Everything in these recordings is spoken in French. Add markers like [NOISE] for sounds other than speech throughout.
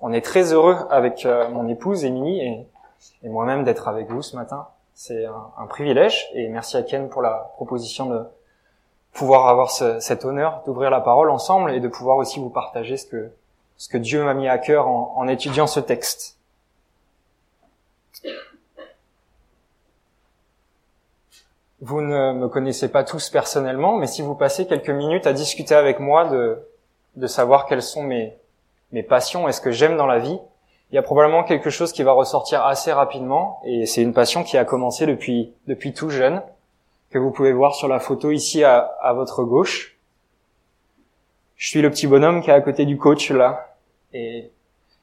On est très heureux avec euh, mon épouse Émilie et, moi-même d'être avec vous ce matin. C'est un, privilège et merci à Ken pour la proposition de pouvoir avoir ce, cet honneur d'ouvrir la parole ensemble et de pouvoir aussi vous partager ce que, ce que Dieu m'a mis à cœur en, en étudiant ce texte. Vous ne me connaissez pas tous personnellement, mais si vous passez quelques minutes à discuter avec moi de, de savoir quelles sont mes, mes passions et ce que j'aime dans la vie, il y a probablement quelque chose qui va ressortir assez rapidement et c'est une passion qui a commencé depuis, depuis tout jeune, que vous pouvez voir sur la photo ici à, à votre gauche. Je suis le petit bonhomme qui est à côté du coach là et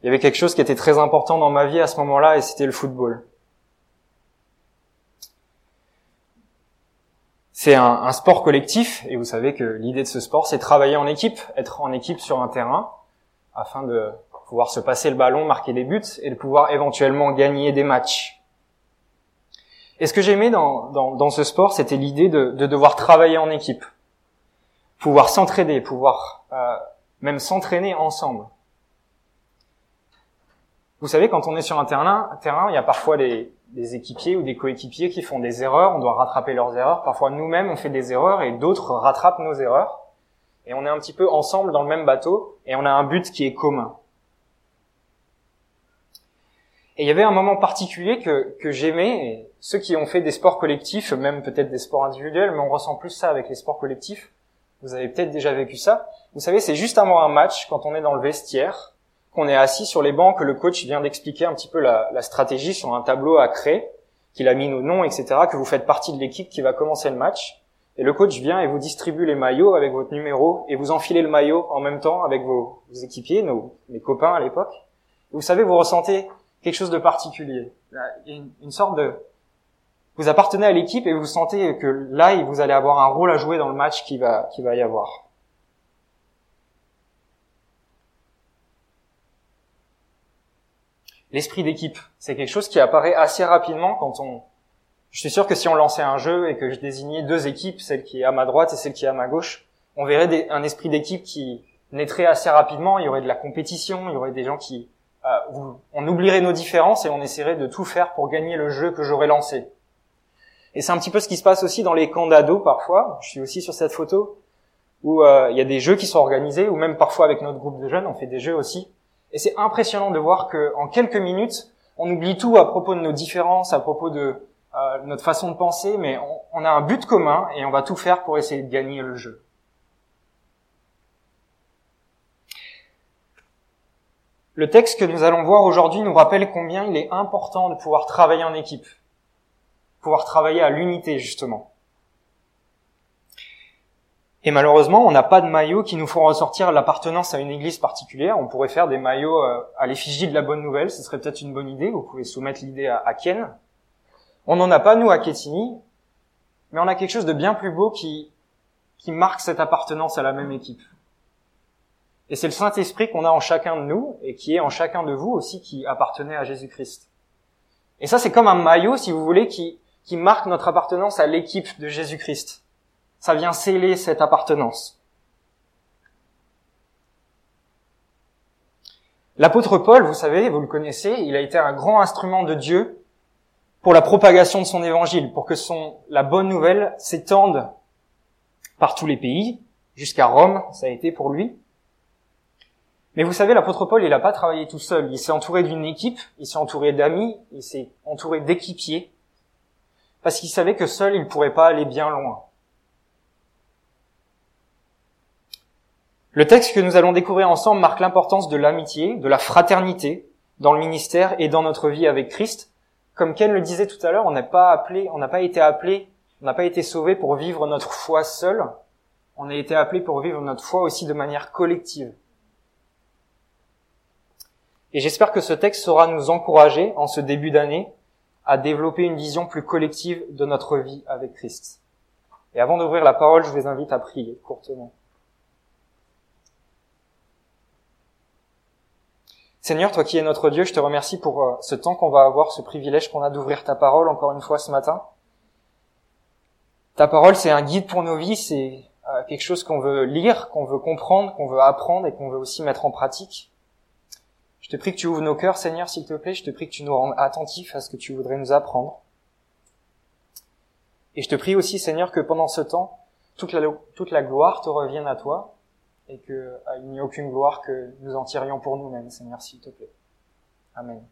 il y avait quelque chose qui était très important dans ma vie à ce moment-là et c'était le football. C'est un, un, sport collectif et vous savez que l'idée de ce sport c'est travailler en équipe, être en équipe sur un terrain afin de pouvoir se passer le ballon, marquer des buts et de pouvoir éventuellement gagner des matchs. Et ce que j'aimais dans, dans, dans, ce sport, c'était l'idée de, de, devoir travailler en équipe, pouvoir s'entraider, pouvoir euh, même s'entraîner ensemble. Vous savez, quand on est sur un terrain, terrain il y a parfois des, des équipiers ou des coéquipiers qui font des erreurs, on doit rattraper leurs erreurs. Parfois nous-mêmes, on fait des erreurs et d'autres rattrapent nos erreurs et on est un petit peu ensemble dans le même bateau, et on a un but qui est commun. Et il y avait un moment particulier que, que j'aimais, ceux qui ont fait des sports collectifs, même peut-être des sports individuels, mais on ressent plus ça avec les sports collectifs, vous avez peut-être déjà vécu ça. Vous savez, c'est juste avant un match, quand on est dans le vestiaire, qu'on est assis sur les bancs, que le coach vient d'expliquer un petit peu la, la stratégie sur un tableau à créer, qu'il a mis nos noms, etc., que vous faites partie de l'équipe qui va commencer le match. Et le coach vient et vous distribue les maillots avec votre numéro et vous enfilez le maillot en même temps avec vos, équipiers, nos, mes copains à l'époque. Vous savez, vous ressentez quelque chose de particulier. Une, une sorte de... Vous appartenez à l'équipe et vous sentez que là, vous allez avoir un rôle à jouer dans le match qui va, qui va y avoir. L'esprit d'équipe, c'est quelque chose qui apparaît assez rapidement quand on, je suis sûr que si on lançait un jeu et que je désignais deux équipes, celle qui est à ma droite et celle qui est à ma gauche, on verrait des, un esprit d'équipe qui naîtrait assez rapidement. Il y aurait de la compétition, il y aurait des gens qui, euh, on oublierait nos différences et on essaierait de tout faire pour gagner le jeu que j'aurais lancé. Et c'est un petit peu ce qui se passe aussi dans les camps d'ados parfois. Je suis aussi sur cette photo où euh, il y a des jeux qui sont organisés, ou même parfois avec notre groupe de jeunes, on fait des jeux aussi. Et c'est impressionnant de voir que en quelques minutes, on oublie tout à propos de nos différences, à propos de notre façon de penser, mais on, on, a un but commun et on va tout faire pour essayer de gagner le jeu. Le texte que nous allons voir aujourd'hui nous rappelle combien il est important de pouvoir travailler en équipe, pouvoir travailler à l'unité justement. Et malheureusement, on n'a pas de maillots qui nous font ressortir l'appartenance à une église particulière. On pourrait faire des maillots euh, à l'effigie de la bonne nouvelle, ce serait peut-être une bonne idée. Vous pouvez soumettre l'idée à Ken. On n'en a pas, nous, à Kétini, mais on a quelque chose de bien plus beau qui, qui marque cette appartenance à la même équipe. Et c'est le Saint-Esprit qu'on a en chacun de nous, et qui est en chacun de vous aussi, qui appartenait à Jésus-Christ. Et ça, c'est comme un maillot, si vous voulez, qui, qui marque notre appartenance à l'équipe de Jésus-Christ. Ça vient sceller cette appartenance. L'apôtre Paul, vous savez, vous le connaissez, il a été un grand instrument de Dieu pour la propagation de son évangile, pour que la bonne nouvelle s'étende par tous les pays, jusqu'à Rome, ça a été pour lui. Mais vous savez, l'apôtre Paul, il n'a pas travaillé tout seul. Il s'est entouré d'une équipe, il s'est entouré d'amis, il s'est entouré d'équipiers, parce qu'il savait que seul, il ne pourrait pas aller bien loin. Le texte que nous allons découvrir ensemble marque l'importance de l'amitié, de la fraternité dans le ministère et dans notre vie avec Christ, comme Ken le disait tout à l'heure, on n'a pas appelé, on n'a pas été appelé, on n'a pas été sauvé pour vivre notre foi seul. On a été appelé pour vivre notre foi aussi de manière collective. Et j'espère que ce texte saura nous encourager en ce début d'année à développer une vision plus collective de notre vie avec Christ. Et avant d'ouvrir la parole, je vous invite à prier courtement. Seigneur, toi qui es notre Dieu, je te remercie pour euh, ce temps qu'on va avoir, ce privilège qu'on a d'ouvrir ta parole encore une fois ce matin. Ta parole, c'est un guide pour nos vies, c'est euh, quelque chose qu'on veut lire, qu'on veut comprendre, qu'on veut apprendre et qu'on veut aussi mettre en pratique. Je te prie que tu ouvres nos cœurs, Seigneur, s'il te plaît. Je te prie que tu nous rendes attentifs à ce que tu voudrais nous apprendre. Et je te prie aussi, Seigneur, que pendant ce temps, toute la, toute la gloire te revienne à toi et qu'il euh, n'y ait aucune gloire que nous en tirions pour nous-mêmes, Seigneur, s'il te plaît. Amen.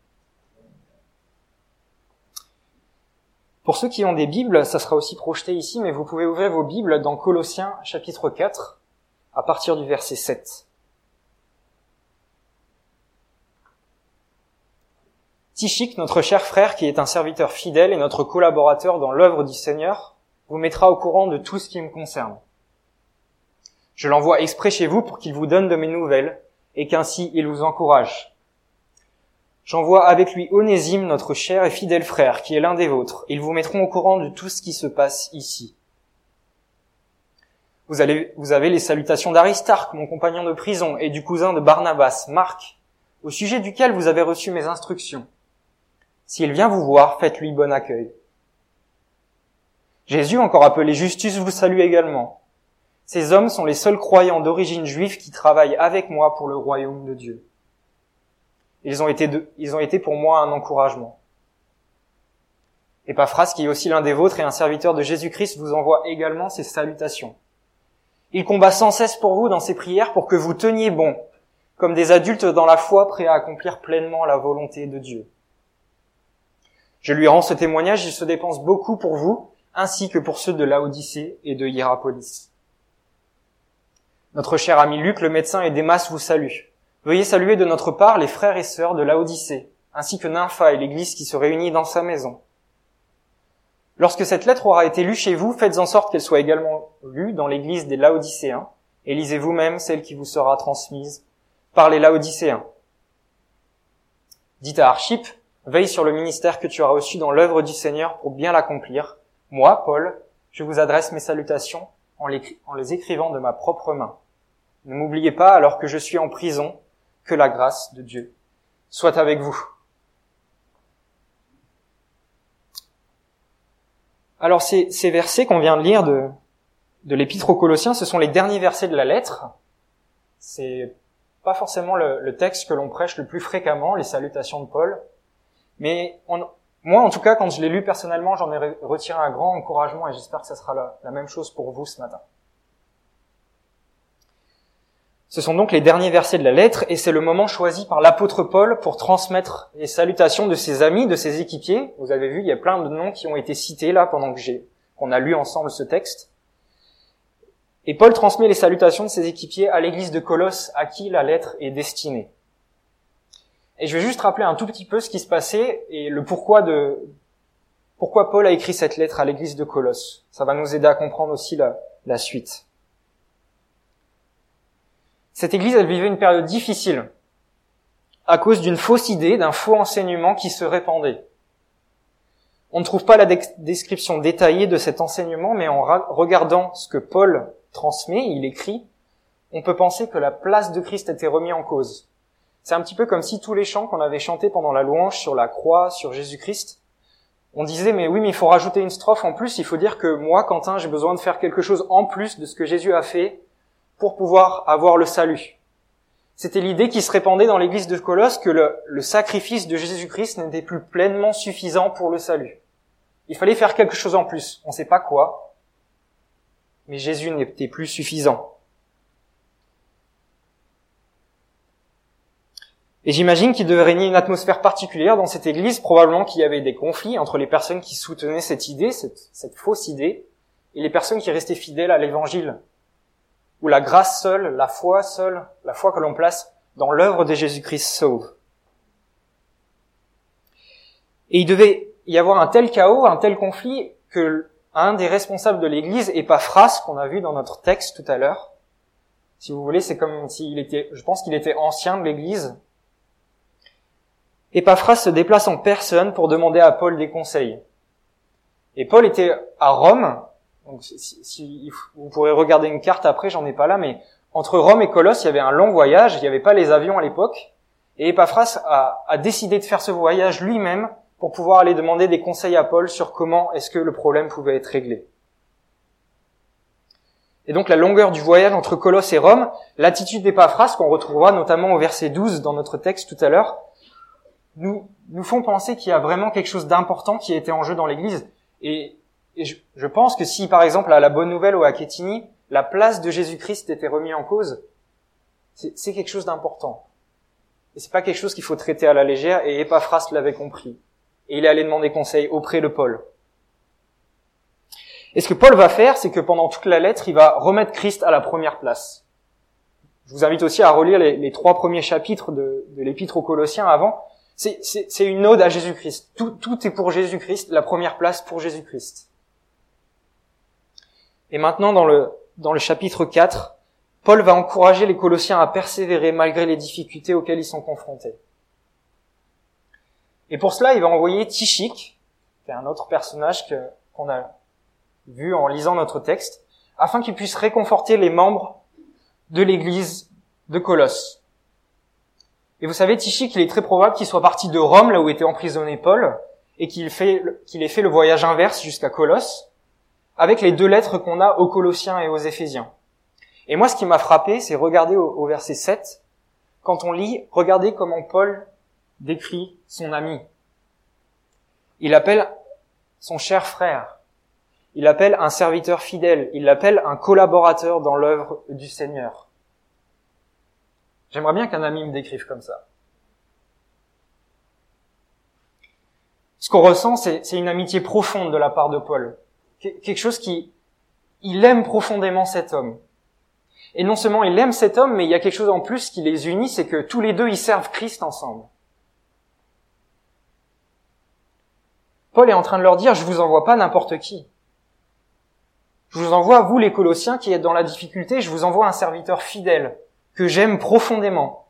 Pour ceux qui ont des Bibles, ça sera aussi projeté ici, mais vous pouvez ouvrir vos Bibles dans Colossiens chapitre 4, à partir du verset 7. Tichik, notre cher frère, qui est un serviteur fidèle et notre collaborateur dans l'œuvre du Seigneur, vous mettra au courant de tout ce qui me concerne. Je l'envoie exprès chez vous pour qu'il vous donne de mes nouvelles et qu'ainsi il vous encourage. J'envoie avec lui Onésime, notre cher et fidèle frère, qui est l'un des vôtres. Ils vous mettront au courant de tout ce qui se passe ici. Vous, vous avez les salutations d'Aristarque, mon compagnon de prison, et du cousin de Barnabas, Marc, au sujet duquel vous avez reçu mes instructions. S'il vient vous voir, faites-lui bon accueil. Jésus, encore appelé Justus, vous salue également. Ces hommes sont les seuls croyants d'origine juive qui travaillent avec moi pour le royaume de Dieu. Ils ont été, pour moi un encouragement. Epaphras, qui est aussi l'un des vôtres et un serviteur de Jésus-Christ, vous envoie également ses salutations. Il combat sans cesse pour vous dans ses prières pour que vous teniez bon, comme des adultes dans la foi prêts à accomplir pleinement la volonté de Dieu. Je lui rends ce témoignage, il se dépense beaucoup pour vous, ainsi que pour ceux de Laodicée et de Hierapolis. Notre cher ami Luc, le médecin et Démas vous saluent. Veuillez saluer de notre part les frères et sœurs de Laodicée, ainsi que Nympha et l'église qui se réunit dans sa maison. Lorsque cette lettre aura été lue chez vous, faites en sorte qu'elle soit également lue dans l'église des Laodicéens, et lisez vous-même celle qui vous sera transmise par les Laodicéens. Dites à Archip, veille sur le ministère que tu as reçu dans l'œuvre du Seigneur pour bien l'accomplir. Moi, Paul, je vous adresse mes salutations en les écrivant de ma propre main. Ne m'oubliez pas, alors que je suis en prison, que la grâce de Dieu soit avec vous. Alors ces, ces versets qu'on vient de lire de, l'épître aux Colossiens, ce sont les derniers versets de la lettre. C'est pas forcément le, texte que l'on prêche le plus fréquemment, les salutations de Paul. Mais moi, en tout cas, quand je l'ai lu personnellement, j'en ai retiré un grand encouragement et j'espère que ça sera la même chose pour vous ce matin. Ce sont donc les derniers versets de la lettre et c'est le moment choisi par l'apôtre Paul pour transmettre les salutations de ses amis, de ses équipiers. Vous avez vu, il y a plein de noms qui ont été cités là pendant que j'ai, qu'on a lu ensemble ce texte. Et Paul transmet les salutations de ses équipiers à l'église de Colosse à qui la lettre est destinée. Et je vais juste rappeler un tout petit peu ce qui se passait et le pourquoi de, pourquoi Paul a écrit cette lettre à l'église de Colosse. Ça va nous aider à comprendre aussi la, la suite. Cette église, elle vivait une période difficile à cause d'une fausse idée, d'un faux enseignement qui se répandait. On ne trouve pas la description détaillée de cet enseignement, mais en regardant ce que Paul transmet, il écrit, on peut penser que la place de Christ était remise en cause. C'est un petit peu comme si tous les chants qu'on avait chantés pendant la louange sur la croix, sur Jésus-Christ, on disait mais oui mais il faut rajouter une strophe en plus, il faut dire que moi, Quentin, j'ai besoin de faire quelque chose en plus de ce que Jésus a fait pour pouvoir avoir le salut. C'était l'idée qui se répandait dans l'église de Colosse que le, sacrifice de Jésus-Christ n'était plus pleinement suffisant pour le salut. Il fallait faire quelque chose en plus. On ne sait pas quoi, mais Jésus n'était plus suffisant. Et j'imagine qu'il devait régner une atmosphère particulière dans cette église, probablement qu'il y avait des conflits entre les personnes qui soutenaient cette idée, cette fausse idée, et les personnes qui restaient fidèles à l'évangile où la grâce seule, la foi seule, la foi que l'on place dans l'œuvre de Jésus-Christ sauve. Et il devait y avoir un tel chaos, un tel conflit, que un des responsables de l'Église, Epaphras, qu'on a vu dans notre texte tout à l'heure, si vous voulez, c'est comme s'il était, je pense qu'il était ancien de l'Église. Epaphras se déplace en personne pour demander à Paul des conseils. Et Paul était à Rome, donc, si, vous pourrez regarder une carte après, j'en ai pas là, mais entre Rome et Colosse, il y avait un long voyage, il n'y avait pas les avions à l'époque, et Epaphras a, a, décidé de faire ce voyage lui-même pour pouvoir aller demander des conseils à Paul sur comment est-ce que le problème pouvait être réglé. et donc la longueur du voyage entre Colosse et Rome, l'attitude d'Épaphras, qu'on retrouvera notamment au verset 12 dans notre texte tout à l'heure, nous, nous font penser qu'il y a vraiment quelque chose d'important qui a été en jeu dans l'Église. Et, je, pense que si, par exemple, à la Bonne Nouvelle ou à Quétigny, la place de Jésus-Christ était remise en cause, c'est quelque chose d'important. Et c'est pas quelque chose qu'il faut traiter à la légère, et Epaphras l'avait compris. Et il est allé demander conseil auprès de Paul. Et ce que Paul va faire, c'est que pendant toute la lettre, il va remettre Christ à la première place. Je vous invite aussi à relire les, trois premiers chapitres de, de l'épître aux Colossiens avant. C'est une ode à Jésus-Christ. Tout, tout est pour Jésus-Christ, la première place pour Jésus-Christ. Et maintenant, dans le, chapitre 4, Paul va encourager les Colossiens à persévérer malgré les difficultés auxquelles ils sont confrontés. Et pour cela, il va envoyer Tichik, qui un autre personnage qu'on a vu en lisant notre texte, afin qu'il puisse réconforter les membres de l'église de Colosse. Et vous savez, Tichik, il est très probable qu'il soit parti de Rome, là où était emprisonné Paul, et qu'il qu'il ait fait le voyage inverse jusqu'à Colosse, avec les deux lettres qu'on a aux Colossiens et aux Éphésiens. Et moi, ce qui m'a frappé, c'est regarder au, verset 7, quand on lit, regardez comment Paul décrit son ami. Il appelle son cher frère. Il appelle un serviteur fidèle. Il l'appelle un collaborateur dans l'œuvre du Seigneur. J'aimerais bien qu'un ami me décrive comme ça. Ce qu'on ressent, c'est une amitié profonde de la part de Paul. Quelque chose qui, il aime profondément cet homme. Et non seulement il aime cet homme, mais il y a quelque chose en plus qui les unit, c'est que tous les deux, ils servent Christ ensemble. Paul est en train de leur dire, je vous envoie pas n'importe qui. Je vous envoie, vous les Colossiens qui êtes dans la difficulté, je vous envoie un serviteur fidèle, que j'aime profondément.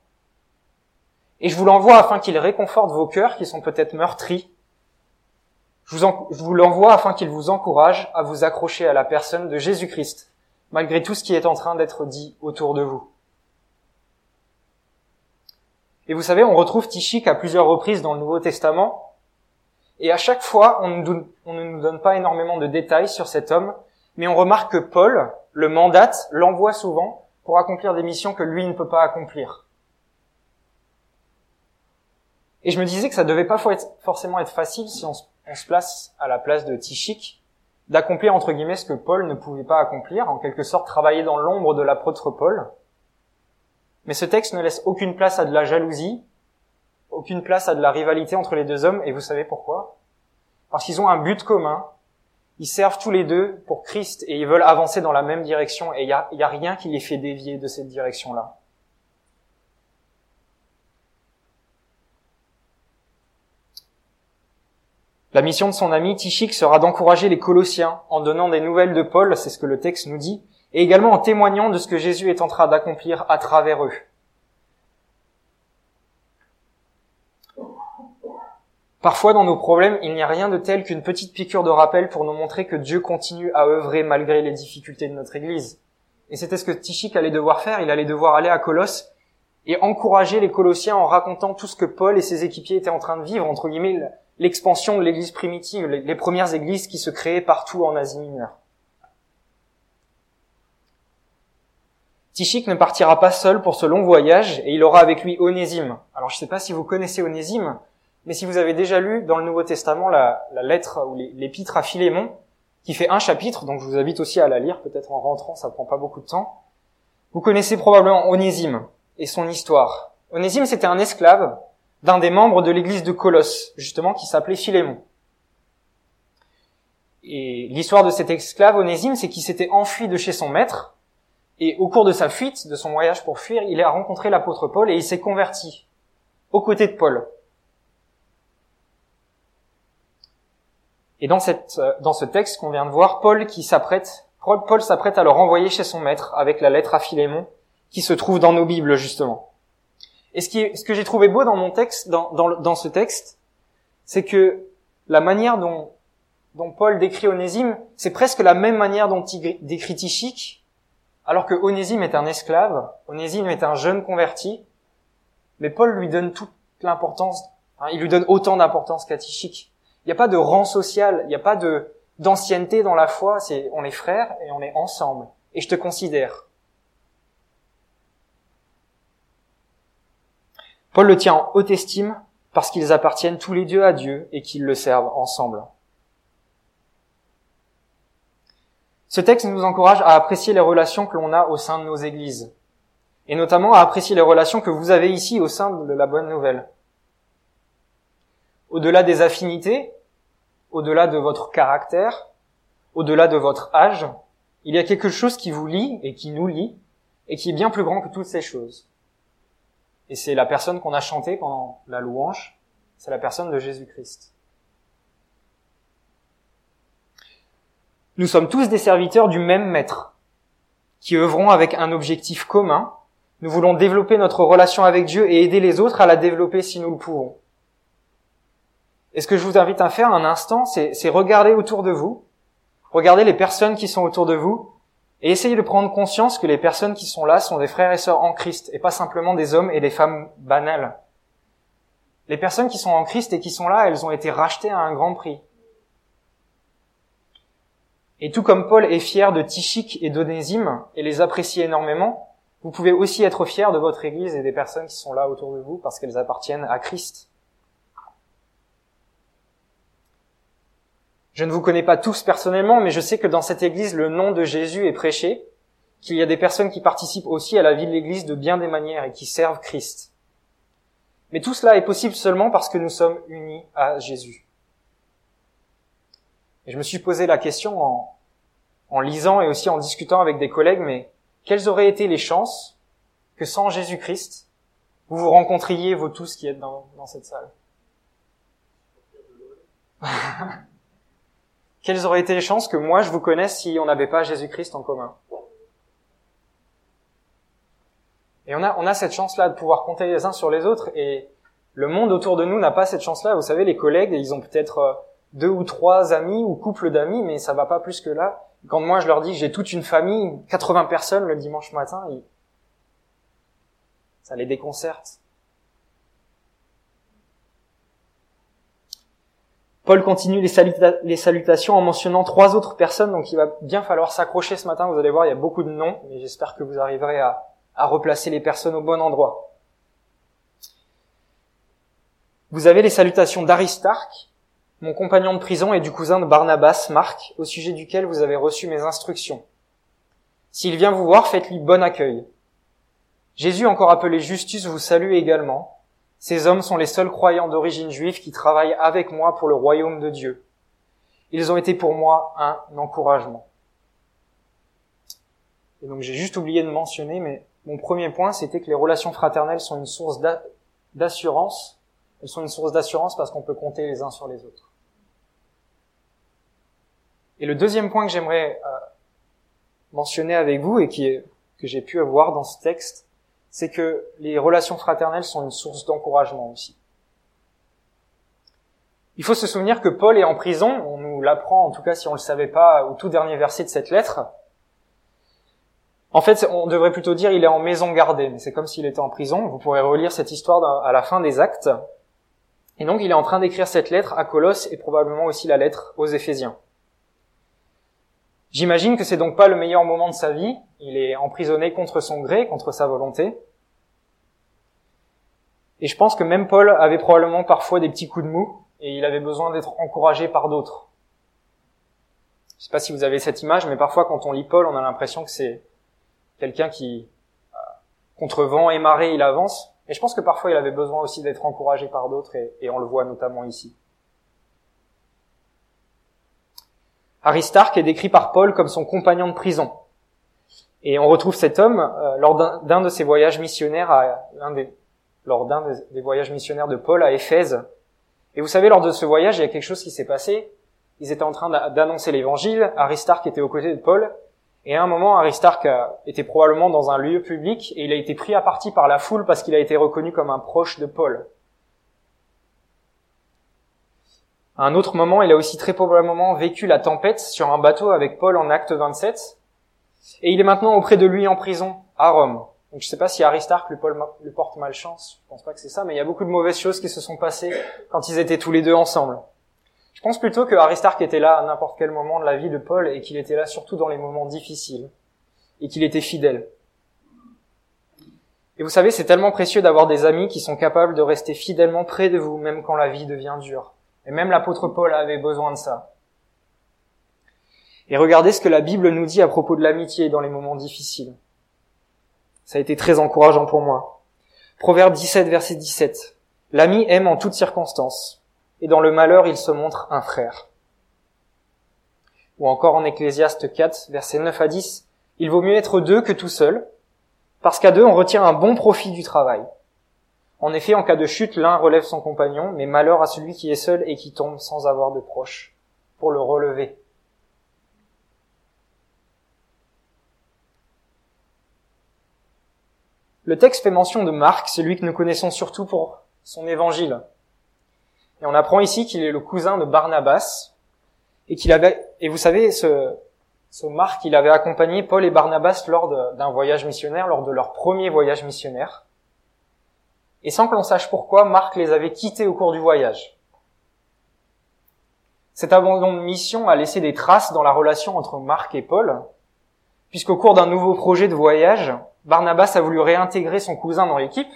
Et je vous l'envoie afin qu'il réconforte vos cœurs qui sont peut-être meurtris. Je vous, je vous l'envoie afin qu'il vous encourage à vous accrocher à la personne de Jésus-Christ, malgré tout ce qui est en train d'être dit autour de vous. Et vous savez, on retrouve Tichik à plusieurs reprises dans le Nouveau Testament, et à chaque fois, on ne nous donne pas énormément de détails sur cet homme, mais on remarque que Paul le mandate, l'envoie souvent pour accomplir des missions que lui ne peut pas accomplir. Et je me disais que ça devait pas forcément être facile si on se place à la place de Tichik, d'accomplir entre guillemets ce que Paul ne pouvait pas accomplir, en quelque sorte travailler dans l'ombre de l'apôtre Paul. Mais ce texte ne laisse aucune place à de la jalousie, aucune place à de la rivalité entre les deux hommes, et vous savez pourquoi? Parce qu'ils ont un but commun, ils servent tous les deux pour Christ et ils veulent avancer dans la même direction, et il n'y y a rien qui les fait dévier de cette direction-là. La mission de son ami Tichik sera d'encourager les Colossiens en donnant des nouvelles de Paul, c'est ce que le texte nous dit, et également en témoignant de ce que Jésus est en train d'accomplir à travers eux. Parfois, dans nos problèmes, il n'y a rien de tel qu'une petite piqûre de rappel pour nous montrer que Dieu continue à œuvrer malgré les difficultés de notre Église. Et c'était ce que Tichik allait devoir faire. Il allait devoir aller à Colosse et encourager les Colossiens en racontant tout ce que Paul et ses équipiers étaient en train de vivre, entre guillemets, l'expansion de l'église primitive, les premières églises qui se créaient partout en Asie mineure. Tichik ne partira pas seul pour ce long voyage et il aura avec lui Onésime. Alors je ne sais pas si vous connaissez Onésime, mais si vous avez déjà lu dans le Nouveau Testament la, lettre ou l'épître à Philémon, qui fait un chapitre, donc je vous invite aussi à la lire, peut-être en rentrant, ça prend pas beaucoup de temps. Vous connaissez probablement Onésime et son histoire. Onésime, c'était un esclave d'un des membres de l'église de Colosse, justement, qui s'appelait Philémon. Et l'histoire de cet esclave Onésime, c'est qu'il s'était enfui de chez son maître, et au cours de sa fuite, de son voyage pour fuir, il a rencontré l'apôtre Paul et il s'est converti aux côtés de Paul. Et dans, dans ce texte qu'on vient de voir, Paul qui s'apprête, Paul s'apprête à le renvoyer chez son maître avec la lettre à Philémon, qui se trouve dans nos Bibles justement. Et ce, qui ce que j'ai trouvé beau dans mon texte, dans, dans, dans ce texte, c'est que la manière dont, dont Paul décrit Onésime, c'est presque la même manière dont il décrit Tichik, alors que Onésime est un esclave, Onésime est un jeune converti, mais Paul lui donne toute l'importance, hein, il lui donne autant d'importance qu'à Tichik. Il n'y a pas de rang social, il n'y a pas de d'ancienneté dans la foi, c'est on est frères et on est ensemble. et je te considère. Paul le tient en haute estime parce qu'ils appartiennent tous les deux à Dieu et qu'ils le servent ensemble. Ce texte nous encourage à apprécier les relations que l'on a au sein de nos églises, et notamment à apprécier les relations que vous avez ici au sein de la bonne nouvelle. Au-delà des affinités, au-delà de votre caractère, au-delà de votre âge, il y a quelque chose qui vous lie et qui nous lie, et qui est bien plus grand que toutes ces choses. Et c'est la personne qu'on a chantée pendant la louange, c'est la personne de Jésus-Christ. Nous sommes tous des serviteurs du même maître, qui œuvrons avec un objectif commun. Nous voulons développer notre relation avec Dieu et aider les autres à la développer si nous le pouvons. Et ce que je vous invite à faire un instant, c'est regarder autour de vous, regarder les personnes qui sont autour de vous, et essayer de prendre conscience que les personnes qui sont là sont des frères et sœurs en Christ, et pas simplement des hommes et des femmes banales. Les personnes qui sont en Christ et qui sont là, elles ont été rachetées à un grand prix. Et tout comme Paul est fier de Tichik et d'Onésime et les apprécie énormément, vous pouvez aussi être fier de votre Église et des personnes qui sont là autour de vous parce qu'elles appartiennent à Christ. Je ne vous connais pas tous personnellement, mais je sais que dans cette église, le nom de Jésus est prêché, qu'il y a des personnes qui participent aussi à la vie de l'église de bien des manières et qui servent Christ. Mais tout cela est possible seulement parce que nous sommes unis à Jésus. Et je me suis posé la question en, en lisant et aussi en discutant avec des collègues, mais quelles auraient été les chances que sans Jésus-Christ, vous vous rencontriez, vous tous qui êtes dans, dans cette salle? [LAUGHS] Quelles auraient été les chances que moi je vous connaisse si on n'avait pas Jésus-Christ en commun? Et on a, on a cette chance-là de pouvoir compter les uns sur les autres et le monde autour de nous n'a pas cette chance-là. Vous savez, les collègues, ils ont peut-être euh, deux ou trois amis ou couples d'amis, mais ça va pas plus que là. Quand moi je leur dis que j'ai toute une famille, 80 personnes le dimanche matin, ça les déconcerte. Paul continue les, salutations en mentionnant trois autres personnes, donc il va bien falloir s'accrocher ce matin. Vous allez voir, il y a beaucoup de noms, mais j'espère que vous arriverez à, à replacer les personnes au bon endroit. Vous avez les salutations d'Aristarque, mon compagnon de prison et du cousin de Barnabas, Marc, au sujet duquel vous avez reçu mes instructions. S'il vient vous voir, faites-lui bon accueil. Jésus, encore appelé Justus, vous salue également. Ces hommes sont les seuls croyants d'origine juive qui travaillent avec moi pour le royaume de Dieu. Ils ont été pour moi un encouragement. Et donc j'ai juste oublié de mentionner, mais mon premier point, c'était que les relations fraternelles sont une source d'assurance. Elles sont une source d'assurance parce qu'on peut compter les uns sur les autres. Et le deuxième point que j'aimerais euh, mentionner avec vous et qui que j'ai pu avoir dans ce texte, c'est que les relations fraternelles sont une source d'encouragement aussi. Il faut se souvenir que Paul est en prison, on nous l'apprend en tout cas si on le savait pas au tout dernier verset de cette lettre. En fait, on devrait plutôt dire il est en maison gardée, mais c'est comme s'il était en prison. Vous pourrez relire cette histoire à la fin des actes. Et donc il est en train d'écrire cette lettre à Colosse et probablement aussi la lettre aux Éphésiens. J'imagine que c'est donc pas le meilleur moment de sa vie. Il est emprisonné contre son gré, contre sa volonté. Et je pense que même Paul avait probablement parfois des petits coups de mou et il avait besoin d'être encouragé par d'autres. Je sais pas si vous avez cette image, mais parfois quand on lit Paul, on a l'impression que c'est quelqu'un qui, euh, contre vent et marée, il avance. Et je pense que parfois il avait besoin aussi d'être encouragé par d'autres et on le voit notamment ici. Aristarque est décrit par Paul comme son compagnon de prison. Et on retrouve cet homme euh, lors d'un de ses voyages missionnaires à des, lors d'un des voyages missionnaires de Paul à Éphèse. Et vous savez, lors de ce voyage, il y a quelque chose qui s'est passé. Ils étaient en train d'annoncer l'évangile. Aristarque était aux côtés de Paul. Et à un moment, Aristarque était probablement dans un lieu public et il a été pris à partie par la foule parce qu'il a été reconnu comme un proche de Paul. À un autre moment, il a aussi très probablement vécu la tempête sur un bateau avec Paul en acte 27. Et il est maintenant auprès de lui en prison, à Rome. Donc je ne sais pas si Aristarque lui porte malchance, je pense pas que c'est ça, mais il y a beaucoup de mauvaises choses qui se sont passées quand ils étaient tous les deux ensemble. Je pense plutôt que Aristarque était là à n'importe quel moment de la vie de Paul et qu'il était là surtout dans les moments difficiles. et qu'il était fidèle. Et vous savez, c'est tellement précieux d'avoir des amis qui sont capables de rester fidèlement près de vous, même quand la vie devient dure. Et même l'apôtre Paul avait besoin de ça. Et regardez ce que la Bible nous dit à propos de l'amitié dans les moments difficiles. Ça a été très encourageant pour moi. Proverbe 17, verset 17. L'ami aime en toutes circonstances, et dans le malheur il se montre un frère. Ou encore en Ecclésiaste 4, verset 9 à 10, il vaut mieux être deux que tout seul, parce qu'à deux on retient un bon profit du travail. En effet, en cas de chute, l'un relève son compagnon, mais malheur à celui qui est seul et qui tombe sans avoir de proche pour le relever. Le texte fait mention de Marc, celui que nous connaissons surtout pour son évangile. Et on apprend ici qu'il est le cousin de Barnabas, et qu'il avait, et vous savez, ce, ce Marc, il avait accompagné Paul et Barnabas lors d'un voyage missionnaire, lors de leur premier voyage missionnaire. Et sans que l'on sache pourquoi, Marc les avait quittés au cours du voyage. Cet abandon de mission a laissé des traces dans la relation entre Marc et Paul, puisqu'au cours d'un nouveau projet de voyage, Barnabas a voulu réintégrer son cousin dans l'équipe,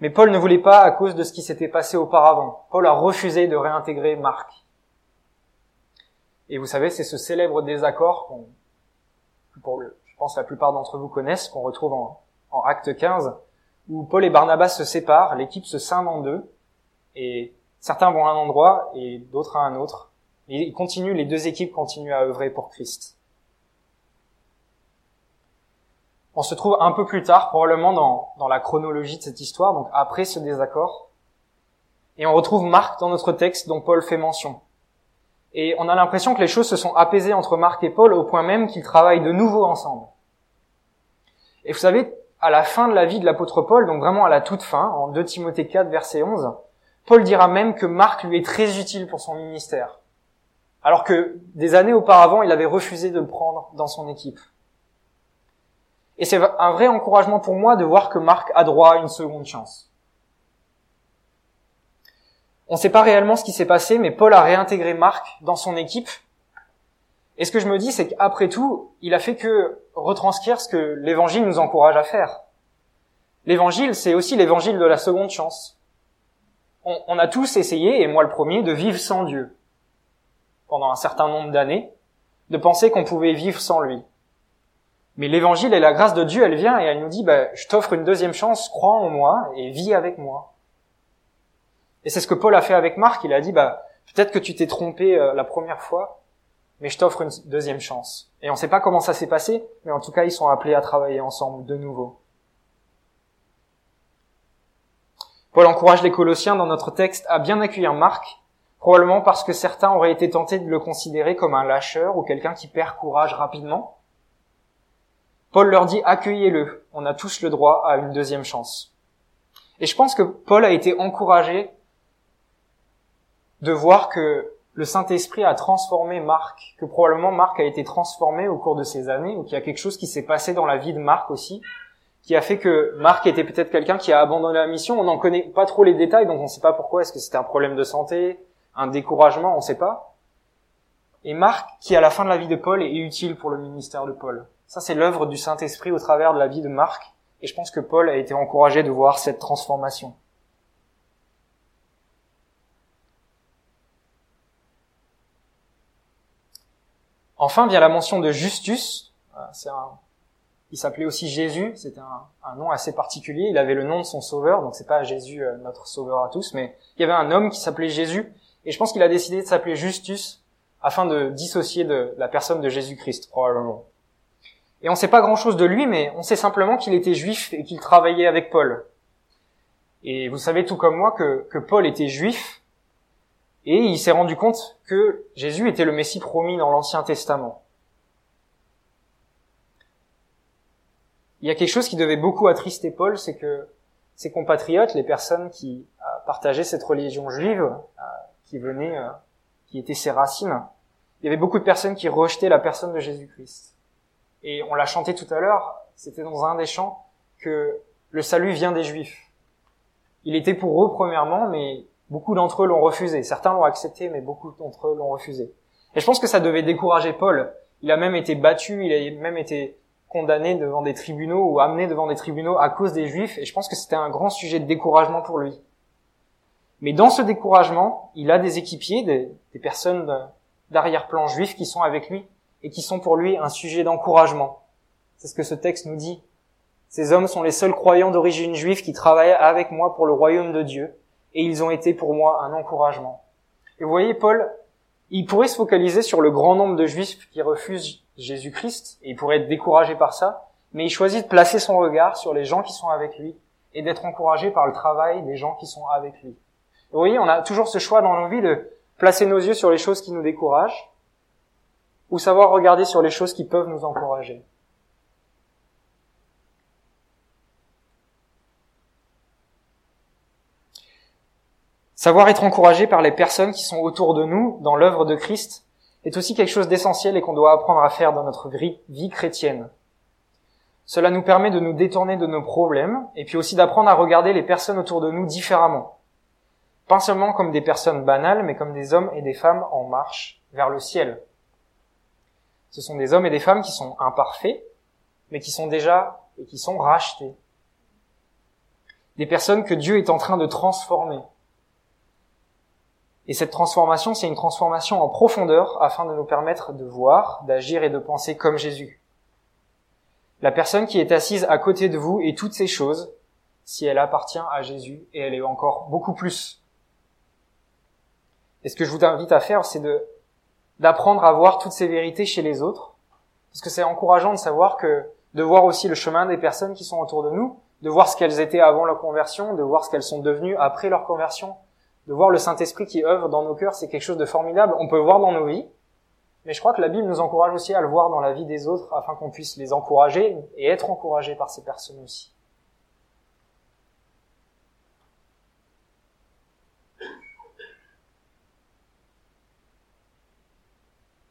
mais Paul ne voulait pas à cause de ce qui s'était passé auparavant. Paul a refusé de réintégrer Marc. Et vous savez, c'est ce célèbre désaccord qu'on, pour je pense la plupart d'entre vous connaissent, qu'on retrouve en, en Acte 15, où Paul et Barnabas se séparent, l'équipe se scinde en deux, et certains vont à un endroit et d'autres à un autre. Et ils continuent, les deux équipes continuent à œuvrer pour Christ. On se trouve un peu plus tard, probablement dans, dans la chronologie de cette histoire, donc après ce désaccord. Et on retrouve Marc dans notre texte dont Paul fait mention. Et on a l'impression que les choses se sont apaisées entre Marc et Paul au point même qu'ils travaillent de nouveau ensemble. Et vous savez, à la fin de la vie de l'apôtre Paul, donc vraiment à la toute fin, en 2 Timothée 4, verset 11, Paul dira même que Marc lui est très utile pour son ministère. Alors que des années auparavant, il avait refusé de le prendre dans son équipe. Et c'est un vrai encouragement pour moi de voir que Marc a droit à une seconde chance. On ne sait pas réellement ce qui s'est passé, mais Paul a réintégré Marc dans son équipe. Et ce que je me dis, c'est qu'après tout, il a fait que retranscrire ce que l'évangile nous encourage à faire. L'évangile, c'est aussi l'évangile de la seconde chance. On, a tous essayé, et moi le premier, de vivre sans Dieu pendant un certain nombre d'années, de penser qu'on pouvait vivre sans lui. Mais l'évangile et la grâce de Dieu, elle vient et elle nous dit, bah, je t'offre une deuxième chance, crois en moi et vis avec moi. Et c'est ce que Paul a fait avec Marc. Il a dit, bah, peut-être que tu t'es trompé euh, la première fois, mais je t'offre une deuxième chance. Et on ne sait pas comment ça s'est passé, mais en tout cas, ils sont appelés à travailler ensemble de nouveau. Paul encourage les Colossiens dans notre texte à bien accueillir Marc, probablement parce que certains auraient été tentés de le considérer comme un lâcheur ou quelqu'un qui perd courage rapidement. Paul leur dit accueillez-le, on a tous le droit à une deuxième chance. Et je pense que Paul a été encouragé de voir que le Saint-Esprit a transformé Marc, que probablement Marc a été transformé au cours de ces années, ou qu'il y a quelque chose qui s'est passé dans la vie de Marc aussi, qui a fait que Marc était peut-être quelqu'un qui a abandonné la mission. On n'en connaît pas trop les détails, donc on ne sait pas pourquoi. Est-ce que c'était un problème de santé, un découragement, on ne sait pas. Et Marc, qui à la fin de la vie de Paul est utile pour le ministère de Paul. Ça, c'est l'œuvre du Saint-Esprit au travers de la vie de Marc. Et je pense que Paul a été encouragé de voir cette transformation. Enfin vient la mention de Justus. Un, il s'appelait aussi Jésus. C'était un, nom assez particulier. Il avait le nom de son sauveur. Donc c'est pas Jésus euh, notre sauveur à tous, mais il y avait un homme qui s'appelait Jésus. Et je pense qu'il a décidé de s'appeler Justus afin de dissocier de la personne de Jésus-Christ probablement. Et on ne sait pas grand-chose de lui, mais on sait simplement qu'il était juif et qu'il travaillait avec Paul. Et vous savez tout comme moi que Paul était juif, et il s'est rendu compte que Jésus était le Messie promis dans l'Ancien Testament. Il y a quelque chose qui devait beaucoup attrister Paul, c'est que ses compatriotes, les personnes qui euh, partageaient cette religion juive, euh, qui venaient, euh, qui étaient ses racines, il y avait beaucoup de personnes qui rejetaient la personne de Jésus-Christ. Et on l'a chanté tout à l'heure, c'était dans un des chants, que le salut vient des Juifs. Il était pour eux premièrement, mais beaucoup d'entre eux l'ont refusé. Certains l'ont accepté, mais beaucoup d'entre eux l'ont refusé. Et je pense que ça devait décourager Paul. Il a même été battu, il a même été condamné devant des tribunaux ou amené devant des tribunaux à cause des juifs, et je pense que c'était un grand sujet de découragement pour lui. Mais dans ce découragement, il a des équipiers, des, personnes d'arrière-plan juifs qui sont avec lui et qui sont pour lui un sujet d'encouragement. C'est ce que ce texte nous dit. Ces hommes sont les seuls croyants d'origine juive qui travaillent avec moi pour le royaume de Dieu, et ils ont été pour moi un encouragement. Et vous voyez, Paul, il pourrait se focaliser sur le grand nombre de juifs qui refusent Jésus-Christ, et il pourrait être découragé par ça, mais il choisit de placer son regard sur les gens qui sont avec lui, et d'être encouragé par le travail des gens qui sont avec lui. vous voyez, on a toujours ce choix dans nos vies de placer nos yeux sur les choses qui nous découragent, ou savoir regarder sur les choses qui peuvent nous encourager. Savoir être encouragé par les personnes qui sont autour de nous dans l'œuvre de Christ est aussi quelque chose d'essentiel et qu'on doit apprendre à faire dans notre vie chrétienne. Cela nous permet de nous détourner de nos problèmes et puis aussi d'apprendre à regarder les personnes autour de nous différemment. Pas seulement comme des personnes banales, mais comme des hommes et des femmes en marche vers le ciel. Ce sont des hommes et des femmes qui sont imparfaits, mais qui sont déjà et qui sont rachetés. Des personnes que Dieu est en train de transformer et cette transformation, c'est une transformation en profondeur afin de nous permettre de voir, d'agir et de penser comme Jésus. La personne qui est assise à côté de vous est toutes ces choses si elle appartient à Jésus et elle est encore beaucoup plus. Et ce que je vous invite à faire, c'est de, d'apprendre à voir toutes ces vérités chez les autres. Parce que c'est encourageant de savoir que, de voir aussi le chemin des personnes qui sont autour de nous, de voir ce qu'elles étaient avant leur conversion, de voir ce qu'elles sont devenues après leur conversion, de voir le Saint-Esprit qui œuvre dans nos cœurs, c'est quelque chose de formidable. On peut le voir dans nos vies, mais je crois que la Bible nous encourage aussi à le voir dans la vie des autres afin qu'on puisse les encourager et être encouragés par ces personnes aussi.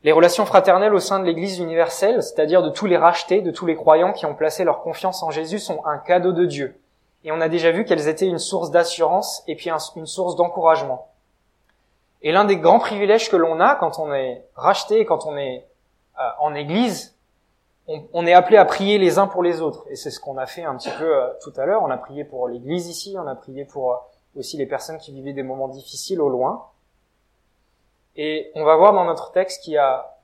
Les relations fraternelles au sein de l'Église universelle, c'est-à-dire de tous les rachetés, de tous les croyants qui ont placé leur confiance en Jésus, sont un cadeau de Dieu. Et on a déjà vu qu'elles étaient une source d'assurance et puis une source d'encouragement. Et l'un des grands privilèges que l'on a quand on est racheté, quand on est euh, en Église, on, est appelé à prier les uns pour les autres. Et c'est ce qu'on a fait un petit peu euh, tout à l'heure. On a prié pour l'Église ici, on a prié pour euh, aussi les personnes qui vivaient des moments difficiles au loin. Et on va voir dans notre texte qu'il y a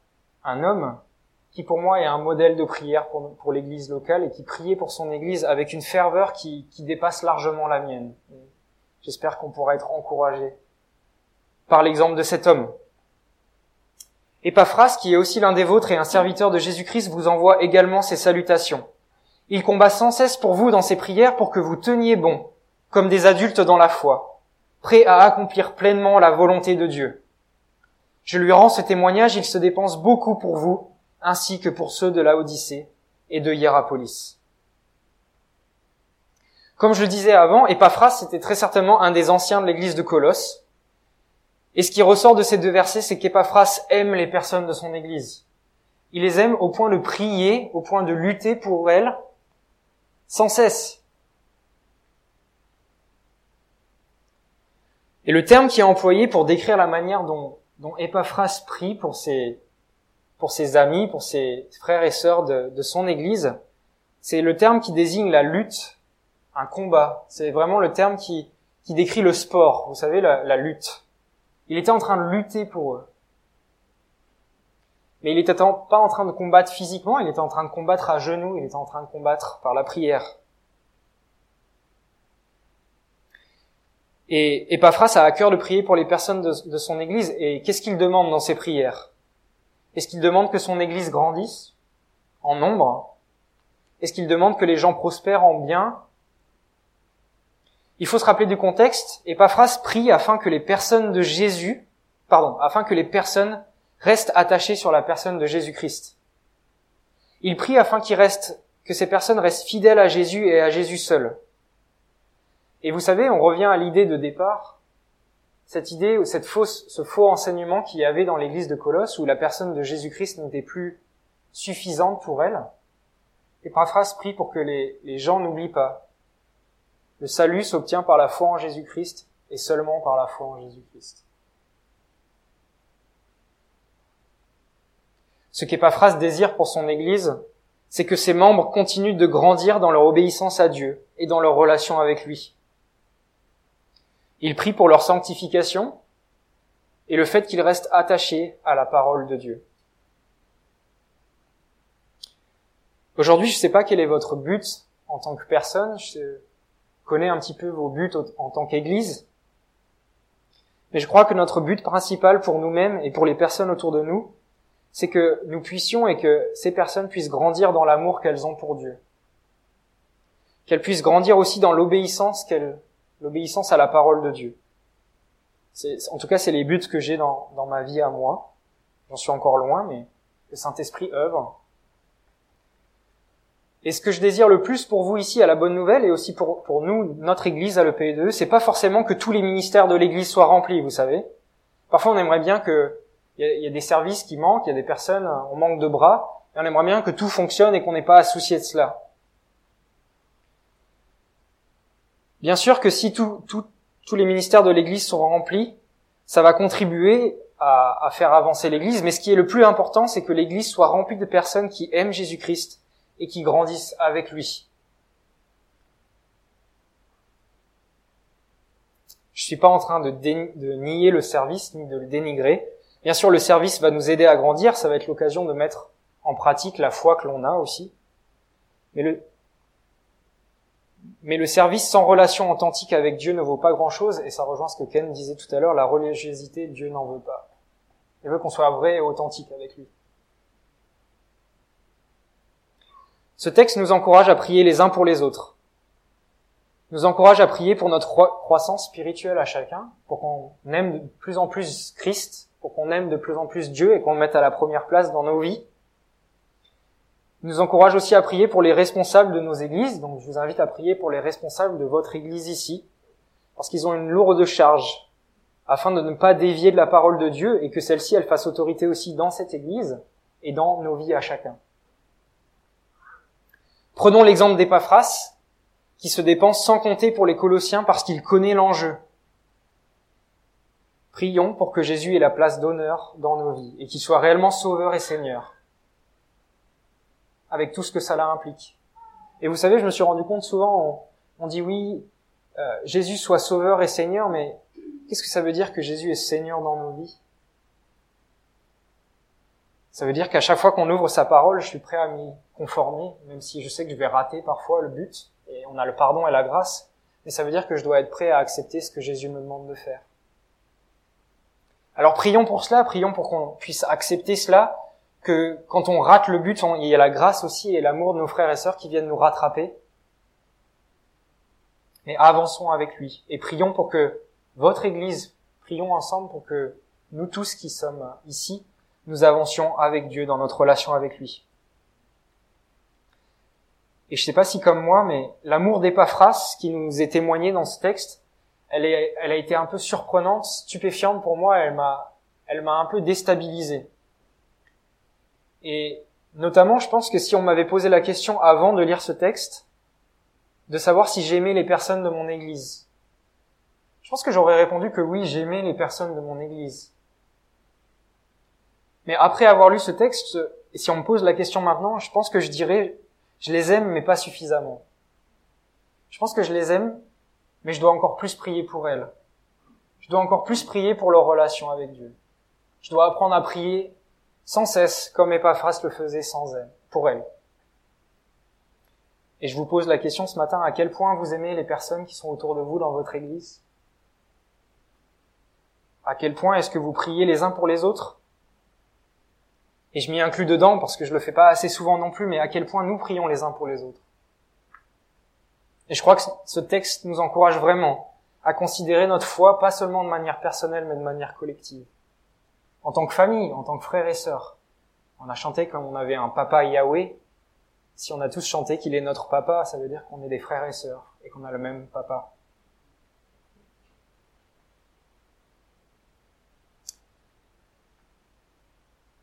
un homme qui pour moi est un modèle de prière pour, l'église locale et qui priait pour son église avec une ferveur qui, qui dépasse largement la mienne. J'espère qu'on pourra être encouragé par l'exemple de cet homme. Epaphras, qui est aussi l'un des vôtres et un serviteur de Jésus-Christ, vous envoie également ses salutations. Il combat sans cesse pour vous dans ses prières pour que vous teniez bon, comme des adultes dans la foi, prêts à accomplir pleinement la volonté de Dieu. Je lui rends ce témoignage, il se dépense beaucoup pour vous ainsi que pour ceux de la Odyssée et de Hierapolis. Comme je le disais avant, Epaphras c'était très certainement un des anciens de l'église de Colosse. Et ce qui ressort de ces deux versets, c'est qu'Epaphras aime les personnes de son église. Il les aime au point de prier, au point de lutter pour elles, sans cesse. Et le terme qui est employé pour décrire la manière dont, dont Epaphras prie pour ses, pour ses amis, pour ses frères et sœurs de, son Église. C'est le terme qui désigne la lutte, un combat. C'est vraiment le terme qui, qui décrit le sport, vous savez, la, la lutte. Il était en train de lutter pour eux. Mais il n'était pas en train de combattre physiquement, il était en train de combattre à genoux, il était en train de combattre par la prière. Et Epaphras a à cœur de prier pour les personnes de, de son Église. Et qu'est-ce qu'il demande dans ses prières? Est-ce qu'il demande que son Église grandisse en nombre? Est-ce qu'il demande que les gens prospèrent en bien? Il faut se rappeler du contexte. Epaphras prie afin que les personnes de Jésus, pardon, afin que les personnes restent attachées sur la personne de Jésus-Christ. Il prie afin qu'il reste, que ces personnes restent fidèles à Jésus et à Jésus seul. Et vous savez, on revient à l'idée de départ cette idée ou cette fausse, ce faux enseignement qu'il y avait dans l'église de Colosse où la personne de Jésus-Christ n'était plus suffisante pour elle. Et prie pour que les, les gens n'oublient pas. Le salut s'obtient par la foi en Jésus-Christ et seulement par la foi en Jésus-Christ. Ce qu'Épaphras désire pour son Église, c'est que ses membres continuent de grandir dans leur obéissance à Dieu et dans leur relation avec lui. Il prie pour leur sanctification et le fait qu'ils restent attachés à la parole de Dieu. Aujourd'hui, je ne sais pas quel est votre but en tant que personne. Je connais un petit peu vos buts en tant qu'Église. Mais je crois que notre but principal pour nous-mêmes et pour les personnes autour de nous, c'est que nous puissions et que ces personnes puissent grandir dans l'amour qu'elles ont pour Dieu. Qu'elles puissent grandir aussi dans l'obéissance qu'elles, l'obéissance à la parole de Dieu. en tout cas, c'est les buts que j'ai dans, dans ma vie à moi. J'en suis encore loin, mais le Saint-Esprit œuvre. Et ce que je désire le plus pour vous ici à la Bonne Nouvelle et aussi pour, pour nous, notre Église à l'EPE2, c'est pas forcément que tous les ministères de l'Église soient remplis, vous savez. Parfois, on aimerait bien que il y, a des services qui manquent, il y a des personnes, on manque de bras, et on aimerait bien que tout fonctionne et qu'on n'ait pas à soucier de cela. Bien sûr que si tous les ministères de l'Église sont remplis, ça va contribuer à, faire avancer l'Église, mais ce qui est le plus important, c'est que l'Église soit remplie de personnes qui aiment Jésus-Christ et qui grandissent avec lui. Je suis pas en train de, de, nier le service ni de le dénigrer. Bien sûr, le service va nous aider à grandir. Ça va être l'occasion de mettre en pratique la foi que l'on a aussi. Mais le, mais le service sans relation authentique avec Dieu ne vaut pas grand chose. Et ça rejoint ce que Ken disait tout à l'heure. La religiosité, Dieu n'en veut pas. Il veut qu'on soit vrai et authentique avec lui. Ce texte nous encourage à prier les uns pour les autres. Nous encourage à prier pour notre croissance spirituelle à chacun, pour qu'on aime de plus en plus Christ, pour qu'on aime de plus en plus Dieu et qu'on le mette à la première place dans nos vies. Nous encourage aussi à prier pour les responsables de nos églises, donc je vous invite à prier pour les responsables de votre église ici, parce qu'ils ont une lourde charge, afin de ne pas dévier de la parole de Dieu et que celle-ci, elle fasse autorité aussi dans cette église et dans nos vies à chacun. Prenons l'exemple d'Epaphras, qui se dépense sans compter pour les Colossiens parce qu'il connaît l'enjeu. Prions pour que Jésus ait la place d'honneur dans nos vies et qu'il soit réellement sauveur et seigneur, avec tout ce que cela implique. Et vous savez, je me suis rendu compte souvent, on, dit oui, euh, Jésus soit sauveur et seigneur, mais qu'est-ce que ça veut dire que Jésus est seigneur dans nos vies? Ça veut dire qu'à chaque fois qu'on ouvre sa parole, je suis prêt à m'y conformer, même si je sais que je vais rater parfois le but, et on a le pardon et la grâce, mais ça veut dire que je dois être prêt à accepter ce que Jésus me demande de faire. Alors prions pour cela, prions pour qu'on puisse accepter cela, que quand on rate le but, il y a la grâce aussi et l'amour de nos frères et sœurs qui viennent nous rattraper. Mais avançons avec lui et prions pour que votre Église, prions ensemble pour que nous tous qui sommes ici, nous avancions avec Dieu dans notre relation avec lui. Et je sais pas si comme moi, mais l'amour d'Epaphras qui nous est témoigné dans ce texte, elle, est, elle a été un peu surprenante, stupéfiante pour moi. Elle m'a, elle m'a un peu déstabilisé. Et notamment, je pense que si on m'avait posé la question avant de lire ce texte, de savoir si j'aimais les personnes de mon Église, je pense que j'aurais répondu que oui, j'aimais les personnes de mon Église. Mais après avoir lu ce texte, et si on me pose la question maintenant, je pense que je dirais je les aime, mais pas suffisamment. Je pense que je les aime, mais je dois encore plus prier pour elles. Je dois encore plus prier pour leur relation avec Dieu. Je dois apprendre à prier sans cesse, comme Epaphras le faisait sans elle, pour elle. Et je vous pose la question ce matin, à quel point vous aimez les personnes qui sont autour de vous dans votre église? À quel point est-ce que vous priez les uns pour les autres? Et je m'y inclus dedans parce que je le fais pas assez souvent non plus, mais à quel point nous prions les uns pour les autres? Et je crois que ce texte nous encourage vraiment à considérer notre foi pas seulement de manière personnelle, mais de manière collective. En tant que famille, en tant que frères et sœurs. On a chanté comme on avait un papa Yahweh. Si on a tous chanté qu'il est notre papa, ça veut dire qu'on est des frères et sœurs et qu'on a le même papa.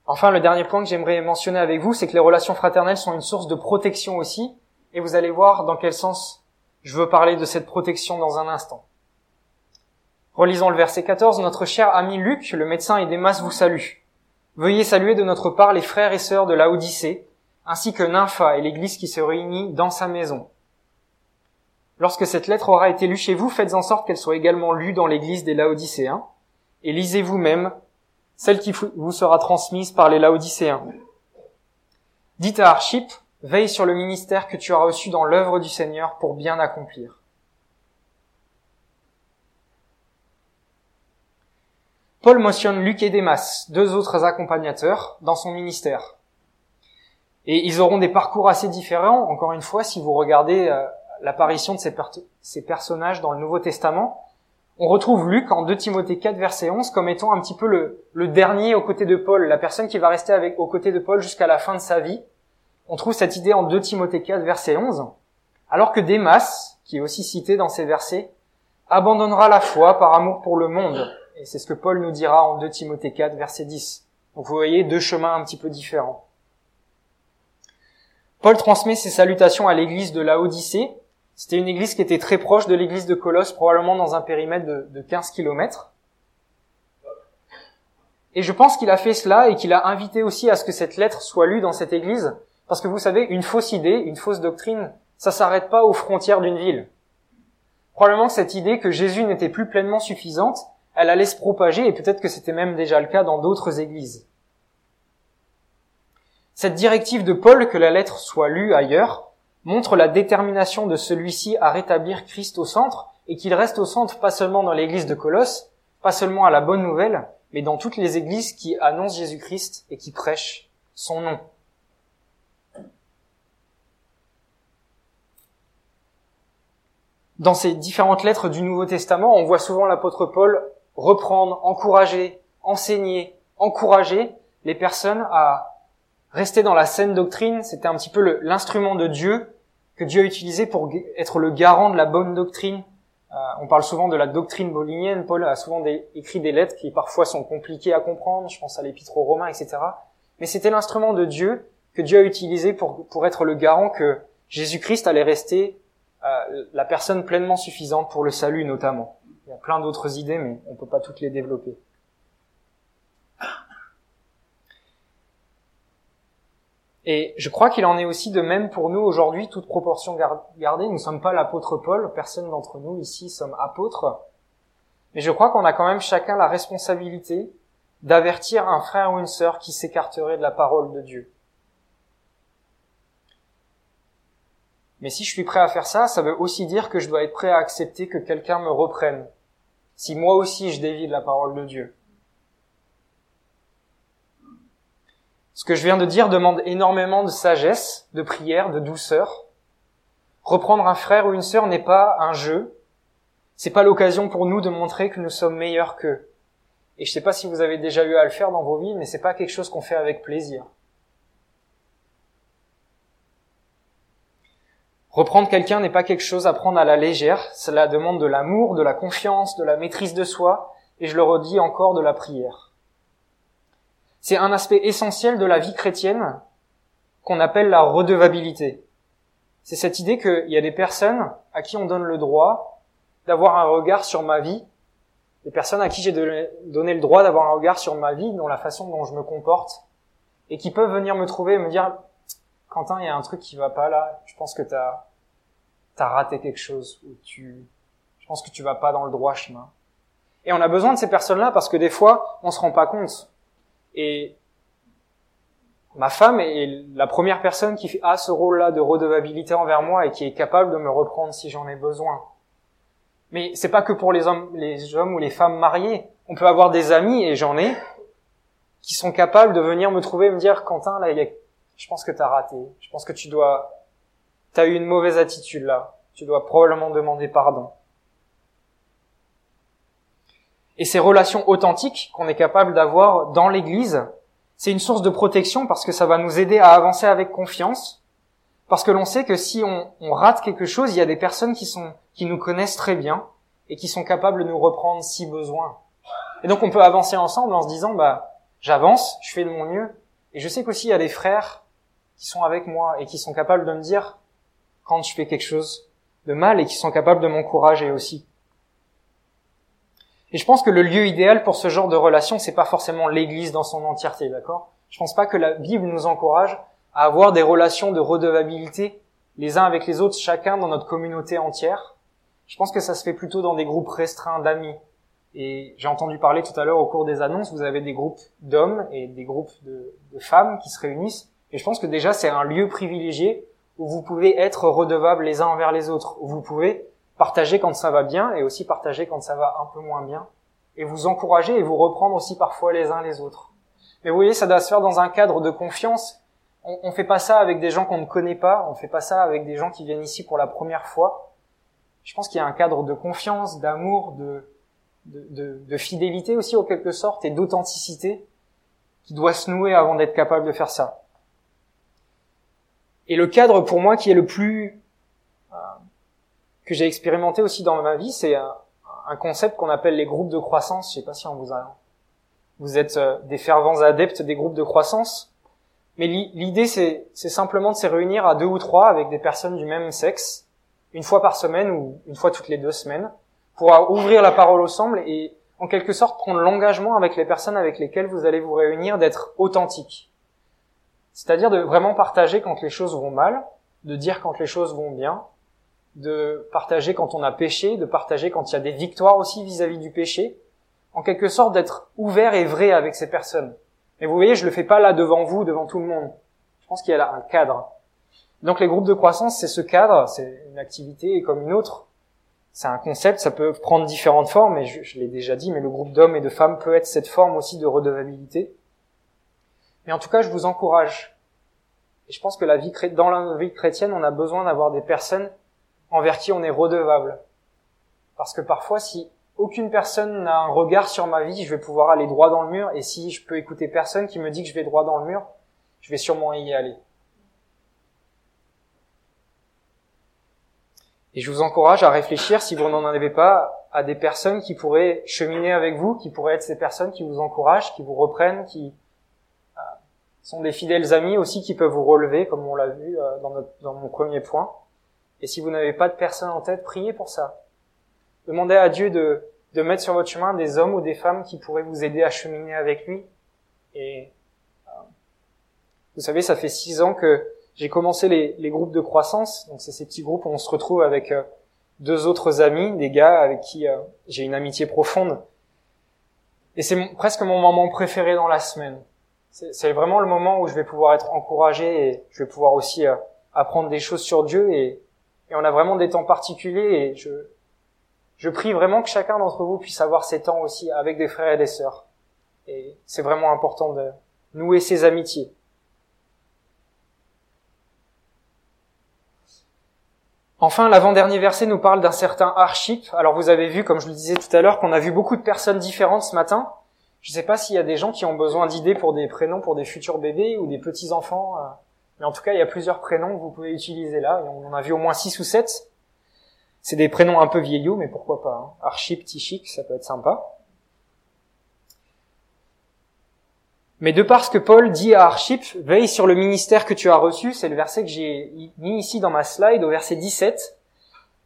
Enfin, le dernier point que j'aimerais mentionner avec vous, c'est que les relations fraternelles sont une source de protection aussi, et vous allez voir dans quel sens je veux parler de cette protection dans un instant. Relisons le verset 14. Notre cher ami Luc, le médecin et masses vous salue. Veuillez saluer de notre part les frères et sœurs de la Odyssée, ainsi que Nympha et l'église qui se réunit dans sa maison. Lorsque cette lettre aura été lue chez vous, faites en sorte qu'elle soit également lue dans l'église des Laodicéens, et lisez vous-même celle qui vous sera transmise par les Laodicéens. Dites à Archip, veille sur le ministère que tu as reçu dans l'œuvre du Seigneur pour bien accomplir. Paul mentionne Luc et Démas, deux autres accompagnateurs, dans son ministère. Et ils auront des parcours assez différents, encore une fois, si vous regardez euh, l'apparition de ces, personnages dans le Nouveau Testament. On retrouve Luc en 2 Timothée 4, verset 11, comme étant un petit peu le, dernier aux côtés de Paul, la personne qui va rester aux côtés de Paul jusqu'à la fin de sa vie. On trouve cette idée en 2 Timothée 4, verset 11, alors que Démas, qui est aussi cité dans ces versets, abandonnera la foi par amour pour le monde et c'est ce que Paul nous dira en 2 Timothée 4, verset 10. Donc vous voyez deux chemins un petit peu différents. Paul transmet ses salutations à l'église de Laodicée. C'était une église qui était très proche de l'église de Colosse, probablement dans un périmètre de, de 15 kilomètres. Et je pense qu'il a fait cela et qu'il a invité aussi à ce que cette lettre soit lue dans cette église, parce que vous savez, une fausse idée, une fausse doctrine, ça s'arrête pas aux frontières d'une ville. Probablement que cette idée que Jésus n'était plus pleinement suffisante, elle allait se propager et peut-être que c'était même déjà le cas dans d'autres églises. Cette directive de Paul que la lettre soit lue ailleurs montre la détermination de celui-ci à rétablir Christ au centre et qu'il reste au centre pas seulement dans l'église de Colosse, pas seulement à la bonne nouvelle, mais dans toutes les églises qui annoncent Jésus-Christ et qui prêchent son nom. Dans ces différentes lettres du Nouveau Testament, on voit souvent l'apôtre Paul reprendre, encourager, enseigner, encourager les personnes à rester dans la saine doctrine. C'était un petit peu l'instrument de Dieu que Dieu a utilisé pour être le garant de la bonne doctrine. Euh, on parle souvent de la doctrine bolinienne. Paul a souvent écrit des lettres qui parfois sont compliquées à comprendre. Je pense à l'épître aux Romains, etc. Mais c'était l'instrument de Dieu que Dieu a utilisé pour, pour être le garant que Jésus-Christ allait rester euh, la personne pleinement suffisante pour le salut notamment. Il y a plein d'autres idées, mais on ne peut pas toutes les développer. Et je crois qu'il en est aussi de même pour nous aujourd'hui, toute proportion gardée. Nous ne sommes pas l'apôtre Paul, personne d'entre nous ici sommes apôtres. Mais je crois qu'on a quand même chacun la responsabilité d'avertir un frère ou une sœur qui s'écarterait de la parole de Dieu. Mais si je suis prêt à faire ça, ça veut aussi dire que je dois être prêt à accepter que quelqu'un me reprenne. Si moi aussi je dévie de la parole de Dieu. Ce que je viens de dire demande énormément de sagesse, de prière, de douceur. Reprendre un frère ou une sœur n'est pas un jeu. C'est pas l'occasion pour nous de montrer que nous sommes meilleurs qu'eux. Et je sais pas si vous avez déjà eu à le faire dans vos vies, mais c'est pas quelque chose qu'on fait avec plaisir. Reprendre quelqu'un n'est pas quelque chose à prendre à la légère, cela demande de l'amour, de la confiance, de la maîtrise de soi, et je le redis encore, de la prière. C'est un aspect essentiel de la vie chrétienne qu'on appelle la redevabilité. C'est cette idée qu'il y a des personnes à qui on donne le droit d'avoir un regard sur ma vie, des personnes à qui j'ai donné le droit d'avoir un regard sur ma vie, dans la façon dont je me comporte, et qui peuvent venir me trouver et me dire Quentin, il y a un truc qui va pas là. Je pense que t'as as raté quelque chose ou tu, je pense que tu vas pas dans le droit chemin. Et on a besoin de ces personnes-là parce que des fois, on se rend pas compte. Et ma femme est la première personne qui a ce rôle-là de redevabilité envers moi et qui est capable de me reprendre si j'en ai besoin. Mais c'est pas que pour les hommes, les hommes ou les femmes mariés. On peut avoir des amis, et j'en ai, qui sont capables de venir me trouver et me dire, Quentin, là, il y a je pense que tu as raté. Je pense que tu dois, tu as eu une mauvaise attitude là. Tu dois probablement demander pardon. Et ces relations authentiques qu'on est capable d'avoir dans l'église, c'est une source de protection parce que ça va nous aider à avancer avec confiance. Parce que l'on sait que si on, on, rate quelque chose, il y a des personnes qui sont, qui nous connaissent très bien et qui sont capables de nous reprendre si besoin. Et donc on peut avancer ensemble en se disant, bah, j'avance, je fais de mon mieux. Et je sais qu'aussi il y a des frères qui sont avec moi et qui sont capables de me dire quand je fais quelque chose de mal et qui sont capables de m'encourager aussi. Et je pense que le lieu idéal pour ce genre de relation, c'est pas forcément l'église dans son entièreté, d'accord? Je pense pas que la Bible nous encourage à avoir des relations de redevabilité les uns avec les autres, chacun dans notre communauté entière. Je pense que ça se fait plutôt dans des groupes restreints d'amis. Et j'ai entendu parler tout à l'heure au cours des annonces, vous avez des groupes d'hommes et des groupes de, de, femmes qui se réunissent. Et je pense que déjà c'est un lieu privilégié où vous pouvez être redevables les uns envers les autres, où vous pouvez partager quand ça va bien et aussi partager quand ça va un peu moins bien, et vous encourager et vous reprendre aussi parfois les uns les autres. Mais vous voyez, ça doit se faire dans un cadre de confiance. On, on fait pas ça avec des gens qu'on ne connaît pas, on fait pas ça avec des gens qui viennent ici pour la première fois. Je pense qu'il y a un cadre de confiance, d'amour, de, fidélité aussi, en quelque sorte, et d'authenticité qui doit se nouer avant d'être capable de faire ça. Et le cadre pour moi qui est le plus euh, que j'ai expérimenté aussi dans ma vie, c'est un, un, concept qu'on appelle les groupes de croissance. Je sais pas si on vous a, vous êtes euh, des fervents adeptes des groupes de croissance, mais l'idée c'est, c'est simplement de se réunir à deux ou trois avec des personnes du même sexe, une fois par semaine ou une fois toutes les deux semaines, pour ouvrir la parole ensemble et en quelque sorte prendre l'engagement avec les personnes avec lesquelles vous allez vous réunir d'être authentique. C'est-à-dire de vraiment partager quand les choses vont mal, de dire quand les choses vont bien, de partager quand on a péché, de partager quand il y a des victoires aussi vis-à-vis du péché, en quelque sorte d'être ouvert et vrai avec ces personnes. Mais vous voyez, je le fais pas là devant vous, devant tout le monde. Je pense qu'il y a là un cadre. Donc les groupes de croissance, c'est ce cadre, c'est une activité comme une autre. C'est un concept, ça peut prendre différentes formes, et je l'ai déjà dit, mais le groupe d'hommes et de femmes peut être cette forme aussi de redevabilité. Mais en tout cas, je vous encourage. Et je pense que la vie, dans la vie chrétienne, on a besoin d'avoir des personnes envers qui on est redevable. Parce que parfois, si aucune personne n'a un regard sur ma vie, je vais pouvoir aller droit dans le mur. Et si je peux écouter personne qui me dit que je vais droit dans le mur, je vais sûrement y aller. Et je vous encourage à réfléchir, si vous n'en avez pas, à des personnes qui pourraient cheminer avec vous, qui pourraient être ces personnes qui vous encouragent, qui vous reprennent, qui, sont des fidèles amis aussi qui peuvent vous relever, comme on l'a vu euh, dans, notre, dans mon premier point. Et si vous n'avez pas de personne en tête, priez pour ça. Demandez à Dieu de, de mettre sur votre chemin des hommes ou des femmes qui pourraient vous aider à cheminer avec lui. Et euh, vous savez, ça fait six ans que j'ai commencé les, les, groupes de croissance. Donc c'est ces petits groupes où on se retrouve avec euh, deux autres amis, des gars avec qui j'ai une amitié profonde. Et c'est presque mon moment préféré dans la semaine c'est vraiment le moment où je vais pouvoir être encouragé et je vais pouvoir aussi euh, apprendre des choses sur Dieu et, et, on a vraiment des temps particuliers et je, je prie vraiment que chacun d'entre vous puisse avoir ces temps aussi avec des frères et des sœurs. Et c'est vraiment important de nouer ces amitiés. Enfin, l'avant-dernier verset nous parle d'un certain Archip. Alors vous avez vu, comme je le disais tout à l'heure, qu'on a vu beaucoup de personnes différentes ce matin. Je ne sais pas s'il y a des gens qui ont besoin d'idées pour des prénoms pour des futurs bébés ou des petits-enfants. Euh, mais en tout cas, il y a plusieurs prénoms que vous pouvez utiliser là. Et on en a vu au moins six ou sept. C'est des prénoms un peu vieillots, mais pourquoi pas. Hein. Archip, Tichik, ça peut être sympa. Mais de par ce que Paul dit à Archip, veille sur le ministère que tu as reçu, c'est le verset que j'ai mis ici dans ma slide, au verset 17.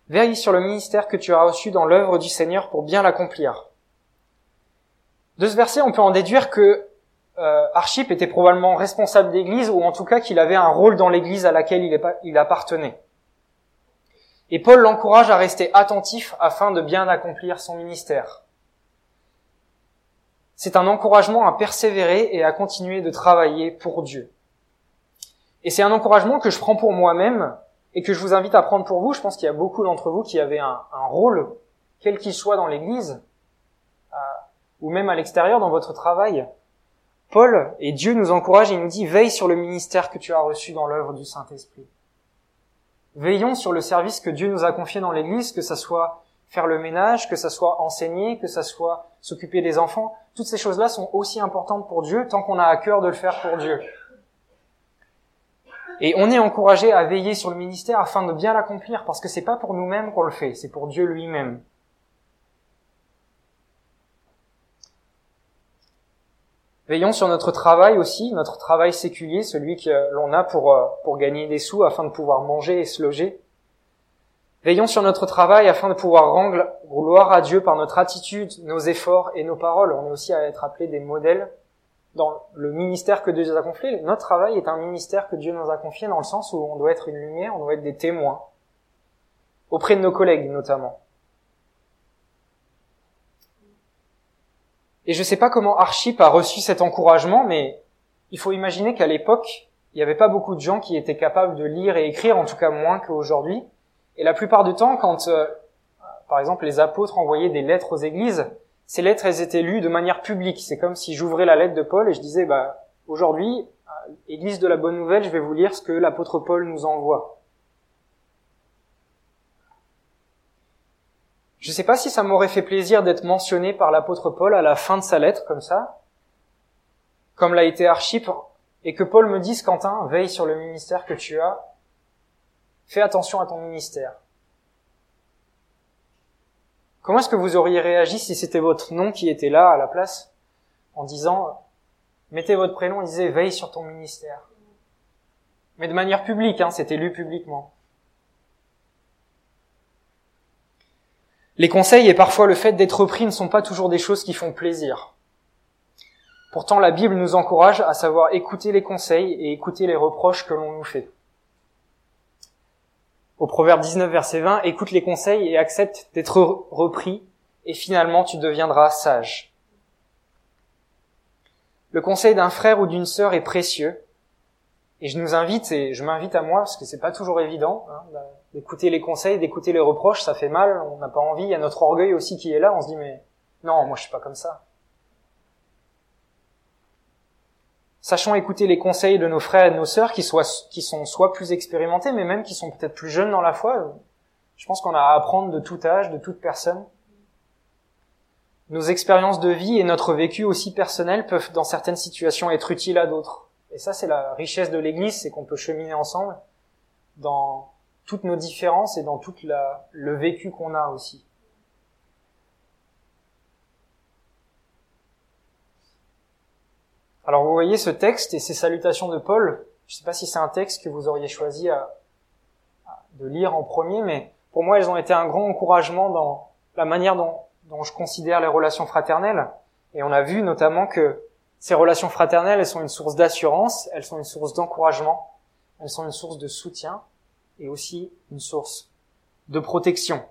Veille sur le ministère que tu as reçu dans l'œuvre du Seigneur pour bien l'accomplir. De ce verset, on peut en déduire que euh, Archip était probablement responsable d'église, ou en tout cas qu'il avait un rôle dans l'église à laquelle il, appartenait. Et Paul l'encourage à rester attentif afin de bien accomplir son ministère. C'est un encouragement à persévérer et à continuer de travailler pour Dieu. Et c'est un encouragement que je prends pour moi-même et que je vous invite à prendre pour vous. Je pense qu'il y a beaucoup d'entre vous qui avaient un rôle, quel qu'il soit dans l'Église, ou même à l'extérieur dans votre travail. Paul et Dieu nous encourage et nous dit veille sur le ministère que tu as reçu dans l'œuvre du Saint-Esprit. Veillons sur le service que Dieu nous a confié dans l'Église, que ça soit faire le ménage, que ça soit enseigner, que ça soit s'occuper des enfants. Toutes ces choses-là sont aussi importantes pour Dieu tant qu'on a à cœur de le faire pour Dieu. Et on est encouragé à veiller sur le ministère afin de bien l'accomplir parce que c'est pas pour nous-mêmes qu'on le fait, c'est pour Dieu lui-même. Veillons sur notre travail aussi, notre travail séculier, celui que l'on a pour, euh, pour gagner des sous afin de pouvoir manger et se loger. Veillons sur notre travail afin de pouvoir rendre gloire à Dieu par notre attitude, nos efforts et nos paroles. On est aussi à être appelés des modèles dans le ministère que Dieu nous a confié, notre travail est un ministère que Dieu nous a confié dans le sens où on doit être une lumière, on doit être des témoins, auprès de nos collègues notamment. Et je ne sais pas comment Archip a reçu cet encouragement, mais il faut imaginer qu'à l'époque, il n'y avait pas beaucoup de gens qui étaient capables de lire et écrire, en tout cas moins qu'aujourd'hui. Et la plupart du temps, quand, euh, par exemple, les apôtres envoyaient des lettres aux églises, ces lettres, elles étaient lues de manière publique. C'est comme si j'ouvrais la lettre de Paul et je disais, bah, aujourd'hui, Église de la Bonne Nouvelle, je vais vous lire ce que l'apôtre Paul nous envoie. Je ne sais pas si ça m'aurait fait plaisir d'être mentionné par l'apôtre Paul à la fin de sa lettre, comme ça, comme l'a été Archip, et que Paul me dise, Quentin, veille sur le ministère que tu as, fais attention à ton ministère. Comment est-ce que vous auriez réagi si c'était votre nom qui était là à la place en disant mettez votre prénom et disait veille sur ton ministère? Mais de manière publique, hein, c'était lu publiquement. Les conseils et parfois le fait d'être pris ne sont pas toujours des choses qui font plaisir. Pourtant, la Bible nous encourage à savoir écouter les conseils et écouter les reproches que l'on nous fait au Proverbe 19, verset 20, écoute les conseils et accepte d'être repris, et finalement tu deviendras sage. Le conseil d'un frère ou d'une sœur est précieux, et je nous invite, et je m'invite à moi, parce que c'est pas toujours évident, hein, d'écouter les conseils, d'écouter les reproches, ça fait mal, on n'a pas envie, il y a notre orgueil aussi qui est là, on se dit mais non, moi je suis pas comme ça. Sachons écouter les conseils de nos frères et de nos sœurs qui, qui sont soit plus expérimentés, mais même qui sont peut-être plus jeunes dans la foi. Je pense qu'on a à apprendre de tout âge, de toute personne. Nos expériences de vie et notre vécu aussi personnel peuvent, dans certaines situations, être utiles à d'autres. Et ça, c'est la richesse de l'Église, c'est qu'on peut cheminer ensemble dans toutes nos différences et dans tout le vécu qu'on a aussi. Alors vous voyez ce texte et ces salutations de Paul, je ne sais pas si c'est un texte que vous auriez choisi de lire en premier, mais pour moi elles ont été un grand encouragement dans la manière dont, dont je considère les relations fraternelles. Et on a vu notamment que ces relations fraternelles, elles sont une source d'assurance, elles sont une source d'encouragement, elles sont une source de soutien et aussi une source de protection.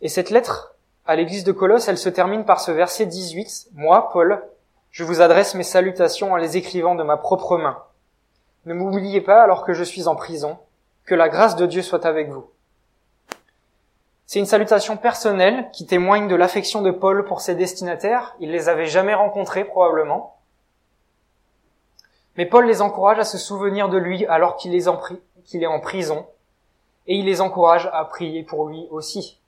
Et cette lettre, à l'église de Colosse, elle se termine par ce verset 18. Moi, Paul, je vous adresse mes salutations en les écrivant de ma propre main. Ne m'oubliez pas alors que je suis en prison. Que la grâce de Dieu soit avec vous. C'est une salutation personnelle qui témoigne de l'affection de Paul pour ses destinataires. Il les avait jamais rencontrés probablement. Mais Paul les encourage à se souvenir de lui alors qu'il est en prison. Et il les encourage à prier pour lui aussi.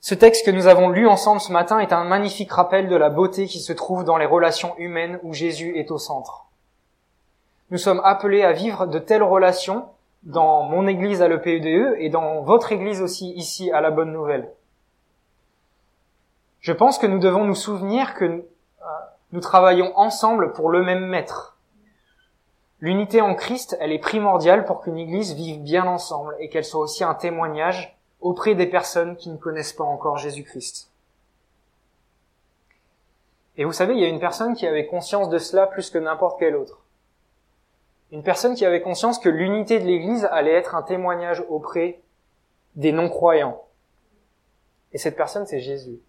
Ce texte que nous avons lu ensemble ce matin est un magnifique rappel de la beauté qui se trouve dans les relations humaines où Jésus est au centre. Nous sommes appelés à vivre de telles relations dans mon église à l'EPUDE e et dans votre église aussi ici à la Bonne Nouvelle. Je pense que nous devons nous souvenir que nous travaillons ensemble pour le même maître. L'unité en Christ, elle est primordiale pour qu'une église vive bien ensemble et qu'elle soit aussi un témoignage auprès des personnes qui ne connaissent pas encore Jésus-Christ. Et vous savez, il y a une personne qui avait conscience de cela plus que n'importe quelle autre. Une personne qui avait conscience que l'unité de l'Église allait être un témoignage auprès des non-croyants. Et cette personne, c'est Jésus.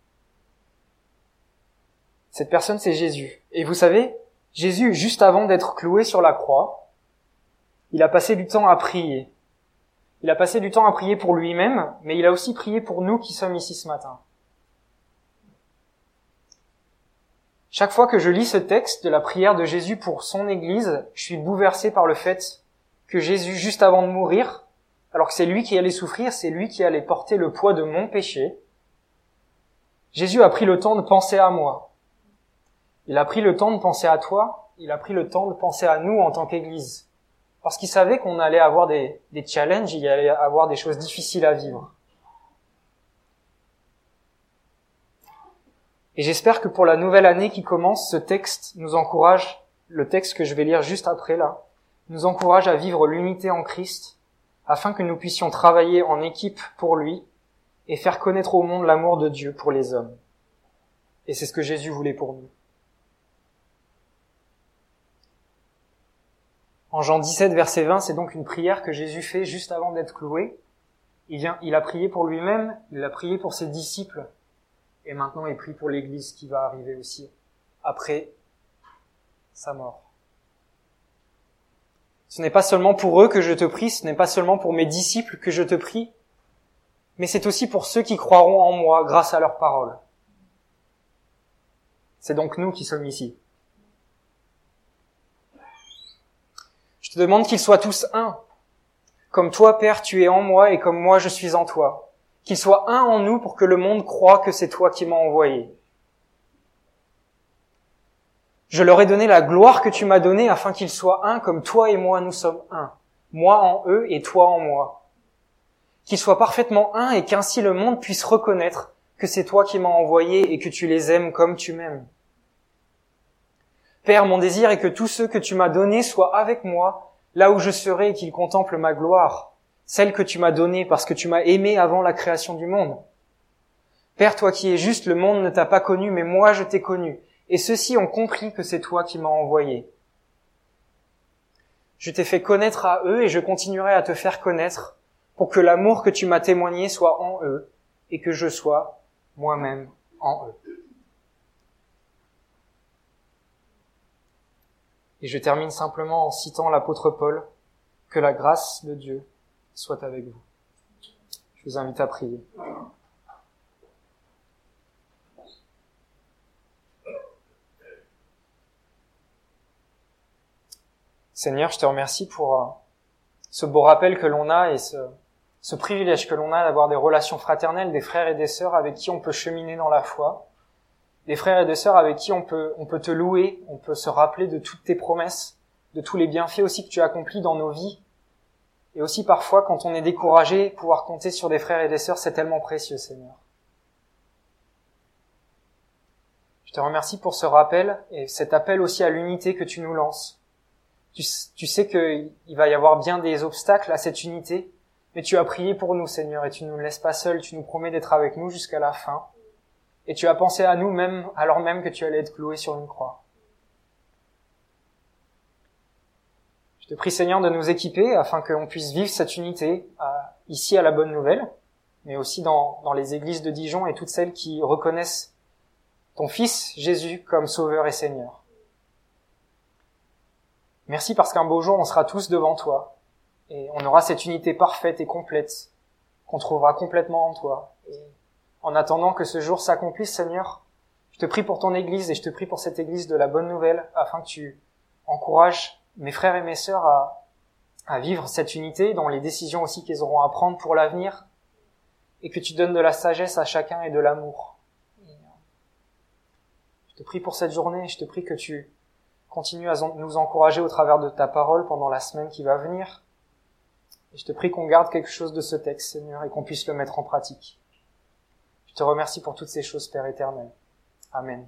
Cette personne, c'est Jésus. Et vous savez, Jésus, juste avant d'être cloué sur la croix, il a passé du temps à prier. Il a passé du temps à prier pour lui-même, mais il a aussi prié pour nous qui sommes ici ce matin. Chaque fois que je lis ce texte de la prière de Jésus pour son Église, je suis bouleversé par le fait que Jésus, juste avant de mourir, alors que c'est lui qui allait souffrir, c'est lui qui allait porter le poids de mon péché, Jésus a pris le temps de penser à moi. Il a pris le temps de penser à toi, il a pris le temps de penser à nous en tant qu'Église parce qu'il savait qu'on allait avoir des, des challenges, il allait avoir des choses difficiles à vivre. Et j'espère que pour la nouvelle année qui commence, ce texte nous encourage, le texte que je vais lire juste après là, nous encourage à vivre l'unité en Christ, afin que nous puissions travailler en équipe pour lui, et faire connaître au monde l'amour de Dieu pour les hommes. Et c'est ce que Jésus voulait pour nous. En Jean 17, verset 20, c'est donc une prière que Jésus fait juste avant d'être cloué. Il vient, il a prié pour lui-même, il a prié pour ses disciples, et maintenant il prie pour l'Église qui va arriver aussi après sa mort. Ce n'est pas seulement pour eux que je te prie, ce n'est pas seulement pour mes disciples que je te prie, mais c'est aussi pour ceux qui croiront en moi grâce à leur parole. C'est donc nous qui sommes ici. Je demande qu'ils soient tous un. Comme toi, Père, tu es en moi et comme moi, je suis en toi. Qu'ils soient un en nous pour que le monde croit que c'est toi qui m'as envoyé. Je leur ai donné la gloire que tu m'as donnée afin qu'ils soient un comme toi et moi nous sommes un. Moi en eux et toi en moi. Qu'ils soient parfaitement un et qu'ainsi le monde puisse reconnaître que c'est toi qui m'as envoyé et que tu les aimes comme tu m'aimes. Père, mon désir est que tous ceux que tu m'as donnés soient avec moi, là où je serai, et qu'ils contemplent ma gloire, celle que tu m'as donnée parce que tu m'as aimé avant la création du monde. Père, toi qui es juste, le monde ne t'a pas connu, mais moi je t'ai connu, et ceux-ci ont compris que c'est toi qui m'as envoyé. Je t'ai fait connaître à eux et je continuerai à te faire connaître pour que l'amour que tu m'as témoigné soit en eux et que je sois moi-même en eux. Et je termine simplement en citant l'apôtre Paul, que la grâce de Dieu soit avec vous. Je vous invite à prier. Seigneur, je te remercie pour euh, ce beau rappel que l'on a et ce, ce privilège que l'on a d'avoir des relations fraternelles, des frères et des sœurs avec qui on peut cheminer dans la foi des frères et des sœurs avec qui on peut, on peut te louer, on peut se rappeler de toutes tes promesses, de tous les bienfaits aussi que tu accomplis dans nos vies. Et aussi parfois, quand on est découragé, pouvoir compter sur des frères et des sœurs, c'est tellement précieux, Seigneur. Je te remercie pour ce rappel et cet appel aussi à l'unité que tu nous lances. Tu, tu sais qu'il va y avoir bien des obstacles à cette unité, mais tu as prié pour nous, Seigneur, et tu ne nous laisses pas seuls, tu nous promets d'être avec nous jusqu'à la fin. Et tu as pensé à nous même alors même que tu allais être cloué sur une croix. Je te prie Seigneur de nous équiper afin qu'on puisse vivre cette unité ici à la bonne nouvelle, mais aussi dans, dans les églises de Dijon et toutes celles qui reconnaissent ton Fils Jésus comme Sauveur et Seigneur. Merci parce qu'un beau jour on sera tous devant toi et on aura cette unité parfaite et complète qu'on trouvera complètement en toi. En attendant que ce jour s'accomplisse, Seigneur, je te prie pour ton Église et je te prie pour cette Église de la bonne nouvelle, afin que tu encourages mes frères et mes sœurs à, vivre cette unité dans les décisions aussi qu'ils auront à prendre pour l'avenir, et que tu donnes de la sagesse à chacun et de l'amour. Je te prie pour cette journée, je te prie que tu continues à nous encourager au travers de ta parole pendant la semaine qui va venir. Je te prie qu'on garde quelque chose de ce texte, Seigneur, et qu'on puisse le mettre en pratique. Te remercie pour toutes ces choses, Père éternel. Amen.